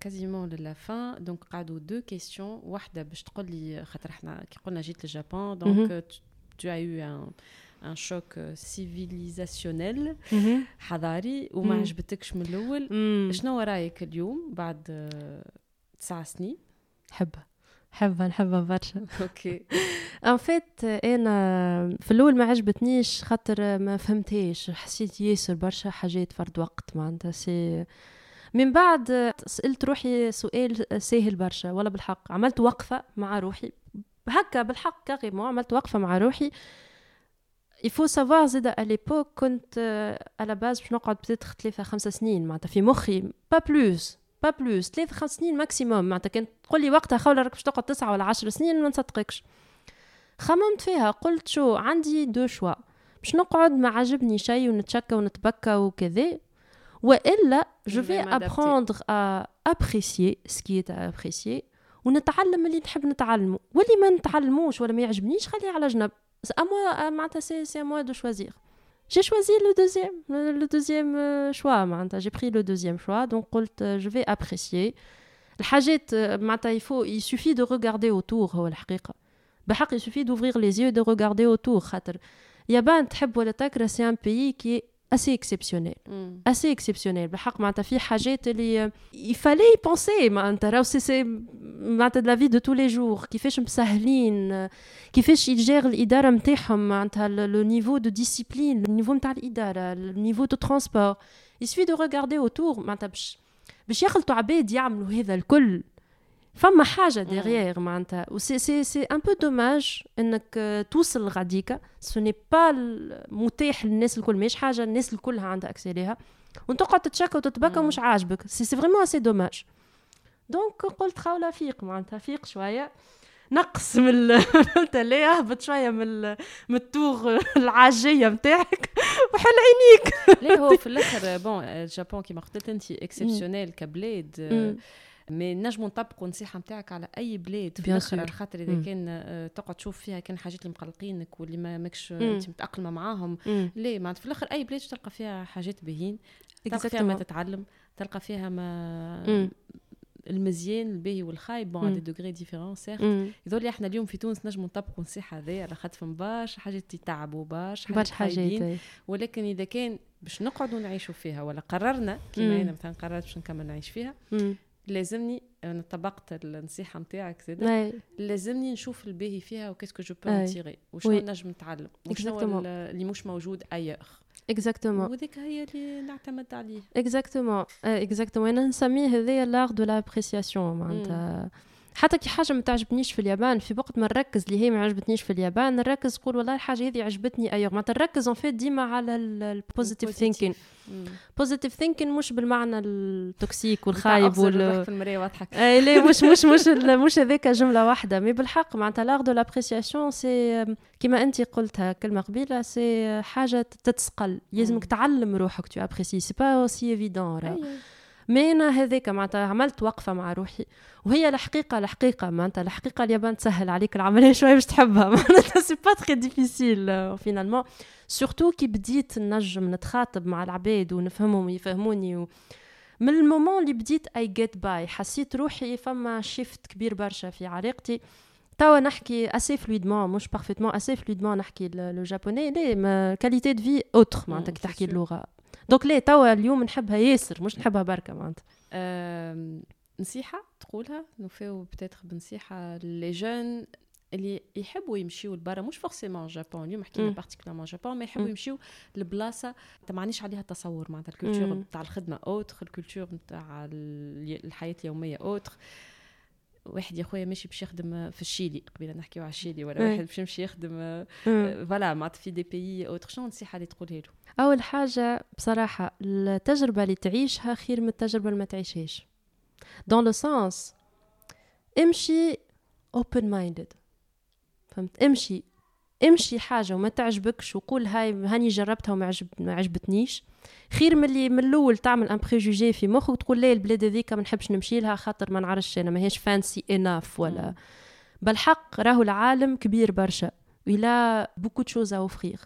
quasiment à la fin donc قعدوا deux questions واحدة باش تقول لي خاطر إحنا كي قلنا جيت لل Japon donc tu as eu un, un choc euh, civilisationnel. حضاري وما. عجبتكش من الأول. شنو رأيك اليوم بعد آه، تسع سنين؟ نحبها نحبها نحبها برشا. OK en fait أنا في الأول ما عجبتنيش خاطر ما فهمتهاش. حسيت ياسر برشا حاجات فرد وقت معناتها c'est من بعد سألت روحي سؤال ساهل برشا ولا بالحق. عملت وقفة مع روحي. هكا بالحق carrément عملت وقفة مع روحي. Il faut savoir زاد à كنت la base باش نقعد peut-être ثلاثة خمسة سنين معناتها في مخي. pas plus pas plus ثلاثة خمس سنين maximum معناتها. كانت تقول لي وقتها خولة راك باش تقعد تسعة ولا عشر سنين ما نصدقكش. خممت فيها قلت شو عندي deux choix باش نقعد ما عجبني شيء ونتشكى ونتبكى وكذا. والا جو Je في vais m'adapter. ابروندر ا ابريسيي سكي est à apprécier ونتعلم اللي نحب نتعلمه واللي ما نتعلموش ولا ما يعجبنيش خليه على جنب اموا معناتها سي سي موا دو شوازير J'ai choisi le deuxième, le, le deuxième euh, choix. معناتها. J'ai pris le deuxième choix, donc قلت euh, je vais apprécier. الحاجات euh, معناتها il faut il suffit de regarder autour هو الحقيقة. بحق il suffit d'ouvrir les yeux et de regarder autour خاطر يابان تحب ولا تكره c'est un pays qui est assez exceptionnel. Mm. Assez exceptionnel. Euh, il fallait y penser c'est la vie de tous les jours qui fait euh, le niveau de discipline le niveau niveau de transport. Il suffit de regarder autour فما حاجة ديغيير معناتها. وسي سي سي ان بو دوماج إنك آه، توصل غاديكا سو ني با متاح للناس الكل ماهيش حاجة الناس الكل عندها accès ليها. وتقعد تتشكى وتتبكى مم. مش عاجبك. c'est c'est vraiment assez dommage donc قلت خولة فيق معناتها. فيق شوية. نقص من فهمت ليه؟ أهبط شوية من من ال tour العاجية نتاعك وحل عينيك. ليه هو في الأخر bon ال Japon كيما قلت انت exceptionnel كبلاد مم. mais نجموا نطبقوا النصيحة نتاعك على أي بلاد في الآخر. خاطر إذا مم. كان آه، تقعد تشوف فيها كان حاجات اللي مقلقينك واللي ما ماكش. أنت متأقلمة معاهم مم. ليه معناتها في الآخر أي بلاد تلقى فيها حاجات باهين تلقى فيها ما. تتعلم تلقى فيها ما. المزيان الباهي والخايب bon. des degrés différents مم. يظل إحنا اليوم في تونس نجموا نطبقوا النصيحة هذه على خاطر برشا حاجات يتعبوا برشا حاجات برشا حاجات خايبين. ولكن إذا كان باش نقعدوا نعيشوا فيها ولا قررنا. كيما أنا مثلا قررت باش نكمل نعيش فيها. لازمني أنا طبقت النصيحة نتاعك زاد أي. لازمني نشوف الباهي فيها و qu'est-ce que je peux أي. tirer وشنو. نجم نتعلم وشنو اللي مش موجود ايغ exactement وذيك هي اللي نعتمد عليه. exactement exactement أنا نسميه هذايا l'art de l'appréciation معناتها. حتى كي حاجة ما تعجبنيش في اليابان في وقت ما نركز اللي هي ما عجبتنيش في اليابان نركز نقول والله الحاجة هذه عجبتني أيوه. معناتها نركز en fait ديما على ال positive. thinking مم. positive thinking مش بالمعنى ال toxique والخايب وال في المراية وأضحك. اي لا مش مش مش مش هذاك جملة واحدة. mais بالحق معناتها l'art de l'appréciation c'est كيما انت قلتها كلمة قبيلة c'est حاجة تتسقل لازمك تعلم روحك tu apprécies c'est pas aussi évident mais أنا هذاك معناتها عملت وقفة مع روحي. وهي الحقيقة الحقيقة معناتها الحقيقة اليابان تسهل عليك العملية شوية باش تحبها. معناتها c'est pas très difficile finalement surtout كي بديت نجم نتخاطب مع العباد ونفهمهم ويفهموني و... من ال moment اللي بديت اي جيت باي حسيت روحي فما shift كبير برشا في علاقتي. توا نحكي assez fluidement مش parfaitement assez fluidement نحكي le japonais ليه؟ qualité de vie autre معناتها مم، كي تحكي. اللغة. donc ليه توا اليوم نحبها ياسر مش نحبها بركة معناتها آم، نصيحة تقولها نوفيو peut-être بنصيحة les jeunes اللي يحبوا يمشيو لبرا مش forcément Japon اليوم حكينا. particulièrement Japon ما يحبوا مم. يمشيو لبلاصة ما معنيش عليها تصور معناتها la culture. نتاع الخدمة autre la culture نتاع ال- الحياة اليومية autre واحد يا خويا ماشي باش يخدم في الشيلي قبيلة نحكيو على الشيلي ولا. واحد باش يمشي يخدم مم. voilà معناتها في des pays autres شنو النصيحة اللي تقولها له؟ أول حاجة بصراحة التجربة اللي تعيشها خير من التجربة اللي ما تعيشهاش. dans le sens امشي open minded فهمت؟ امشي امشي حاجة وما تعجبكش وقول هاي هاني جربتها وما عجب ما عجبتنيش خير من اللي من الأول تعمل un préjugé في مخك وتقول لا البلاد هذيك ما نحبش نمشي لها خاطر ما نعرفش أنا ماهيش fancy enough ولا. بالحق راهو العالم كبير برشا ولا بوكو choses à offrir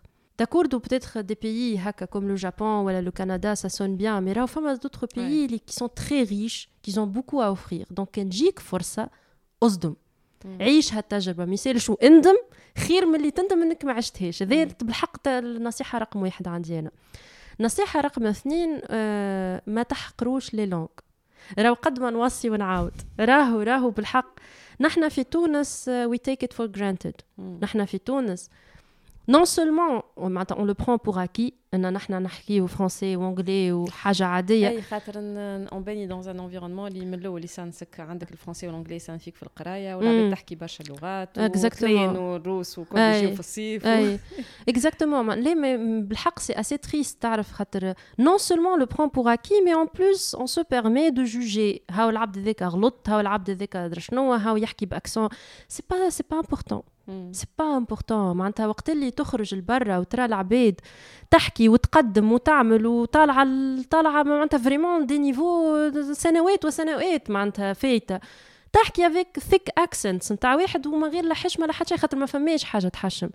D'accord, donc peut-être des pays هكا comme le Japon ou le Canada, ça sonne bien, mais là, enfin, il y a d'autres pays les- qui sont très riches, qui ont beaucoup à offrir. Donc, كان تجيك فرصة اصدم. عيش هالتجربة. ما يسالش اندم خير من اللي تندم إنك ما عشتهاش. مم. بالحق تا النصيحة رقم واحد عندي أنا. نصيحة رقم اثنين آه ما تحقروش لي لونغ. راهو قد ما نوصي ونعاود. راهو راهو بالحق. نحن في تونس وي تيك ات فور جرانتد مم. نحن في تونس نون سولمون معناتها اون لو برون بور اكي ان نحن نحكيو فرونسي وانجلي وحاجه عاديه اي خاطر اون باني دون ان انفيرونمون اللي من الاول يسانسك عندك الفرنسي والانجلي سانفيك في القرايه والعباد مم. تحكي برشا لغات Exactement. وكلين والروس وكل أي. يجيو في الصيف و- اي اكزاكتومون ليه ما- بالحق سي اسي تريست تعرف خاطر نون سولمون لو برون بور اكي مي اون بلوس اون سو بيرمي دو جوجي هاو العبد هذاك غلط هاو العبد هذاك درا شنو هاو يحكي باكسون سي با سي با امبورطون مم. c'est pas important معناتها وقت اللي تخرج لبرا وترى العباد تحكي وتقدم وتعمل وطالعة ال- طالعة معناتها vraiment des niveaux سنوات وسنوات معناتها فايتة. تحكي avec thick accents نتاع واحد وما غير لا حشمة لا حتى خاطر ما فماش حاجة تحشم.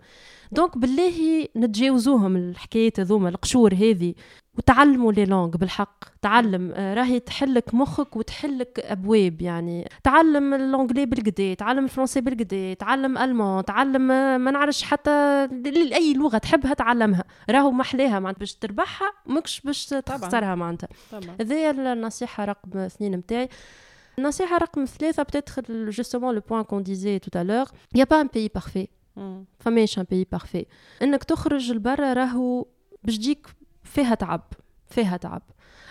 donc بالله نتجاوزوهم الحكايات هذوما القشور هذه وتعلموا les langues بالحق. تعلم آه، راهي تحلك مخك وتحلك أبواب يعني. تعلم l'anglais بالقدا تعلم الفرنسي بالقدا تعلم allemand تعلم آه، ما نعرفش حتى أي لغة تحبها تعلمها. راهو محلاها معناتها باش تربحها ماكش باش تخسرها معناتها. هذه النصيحة رقم اثنين متاعي. النصيحة رقم ثلاثة peut-être justement le point qu'on disait tout à l'heure il y a pas un pays parfait مم. فماش ان بيي بارفي انك تخرج لبرا راهو باش تجيك فيها تعب فيها تعب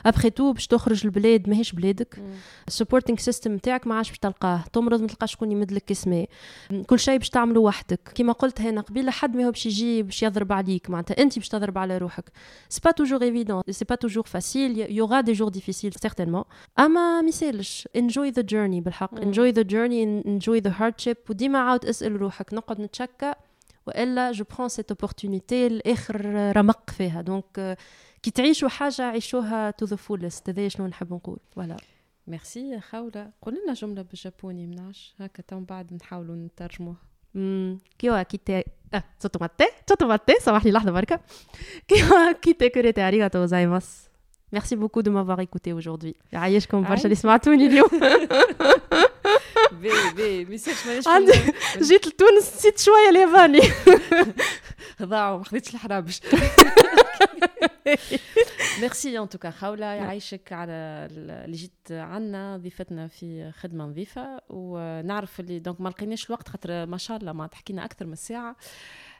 après tout باش تخرج البلاد ماهيش بلادك. مم. ال supporting system نتاعك ما عادش باش تلقاه. تمرض ما تلقاش شكون يمد لك اسماء كل شيء باش تعمله وحدك. كيما قلت هنا قبيلة حد ما هو باش يجي باش يضرب عليك. معناتها أنت باش تضرب على روحك. c'est pas toujours évident c'est pas toujours facile il y aura des jours difficiles certainement أما ما يسالش. enjoy the journey بالحق. enjoy the journey enjoy the hardship وديما عاود اسأل روحك. نقعد نتشكى. وإلا je prends cette opportunité لآخر رمق فيها. donc كي تعيشوا حاجة عيشوها to the fullest هذا شنو نحب نقول؟ voilà merci يا خولة قول لنا جملة بال japonais منعش هكا تو بعد نحاولوا نترجموها 今日は聞いて آه ちょっと待って ちょっと待って سامحني لحظة بركة. 今日は聞いてくれてありがとうございます merci beaucoup de m'avoir écouté aujourd'hui. عايشكم برشا اللي سمعتوني اليوم. bye bye message مانيش عندي جيت لتونس نسيت شوية الياباني. ضاعوا ما خديتش الحرابش. merci en tout cas. خولة يعيشك على ال- اللي جيت عنا ضيفتنا في خدمة نظيفة. ونعرف اللي donc ما لقيناش الوقت خاطر ما شاء الله ما تحكينا أكثر من ساعة.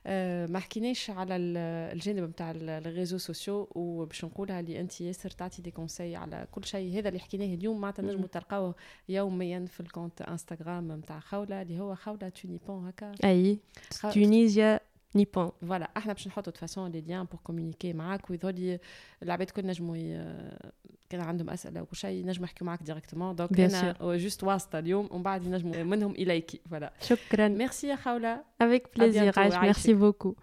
آه، ما حكيناش على ال- الجانب نتاع الريزو سوسيو وباش نقولها اللي أنت ياسر تعطي دي كونساي على كل شيء. هذا اللي حكيناه اليوم معناتها نجموا تلقاوه يوميا في الكونت انستغرام نتاع خوله اللي هو خوله تونيبون هكا. أي خ- تونيزيا نيبون فوالا احنا باش نحطوا تفاسون لي ليان بور كومونيكي معاك ويظهر لي العباد كل نجموا ي- كان عندهم اسئله وكل شيء نجموا يحكوا معاك ديريكتومون دونك Bien انا جوست واسطه اليوم ومن بعد ينجموا منهم اليك فوالا شكرا ميرسي يا خوله avec plaisir bientôt, عايش عايشك. merci beaucoup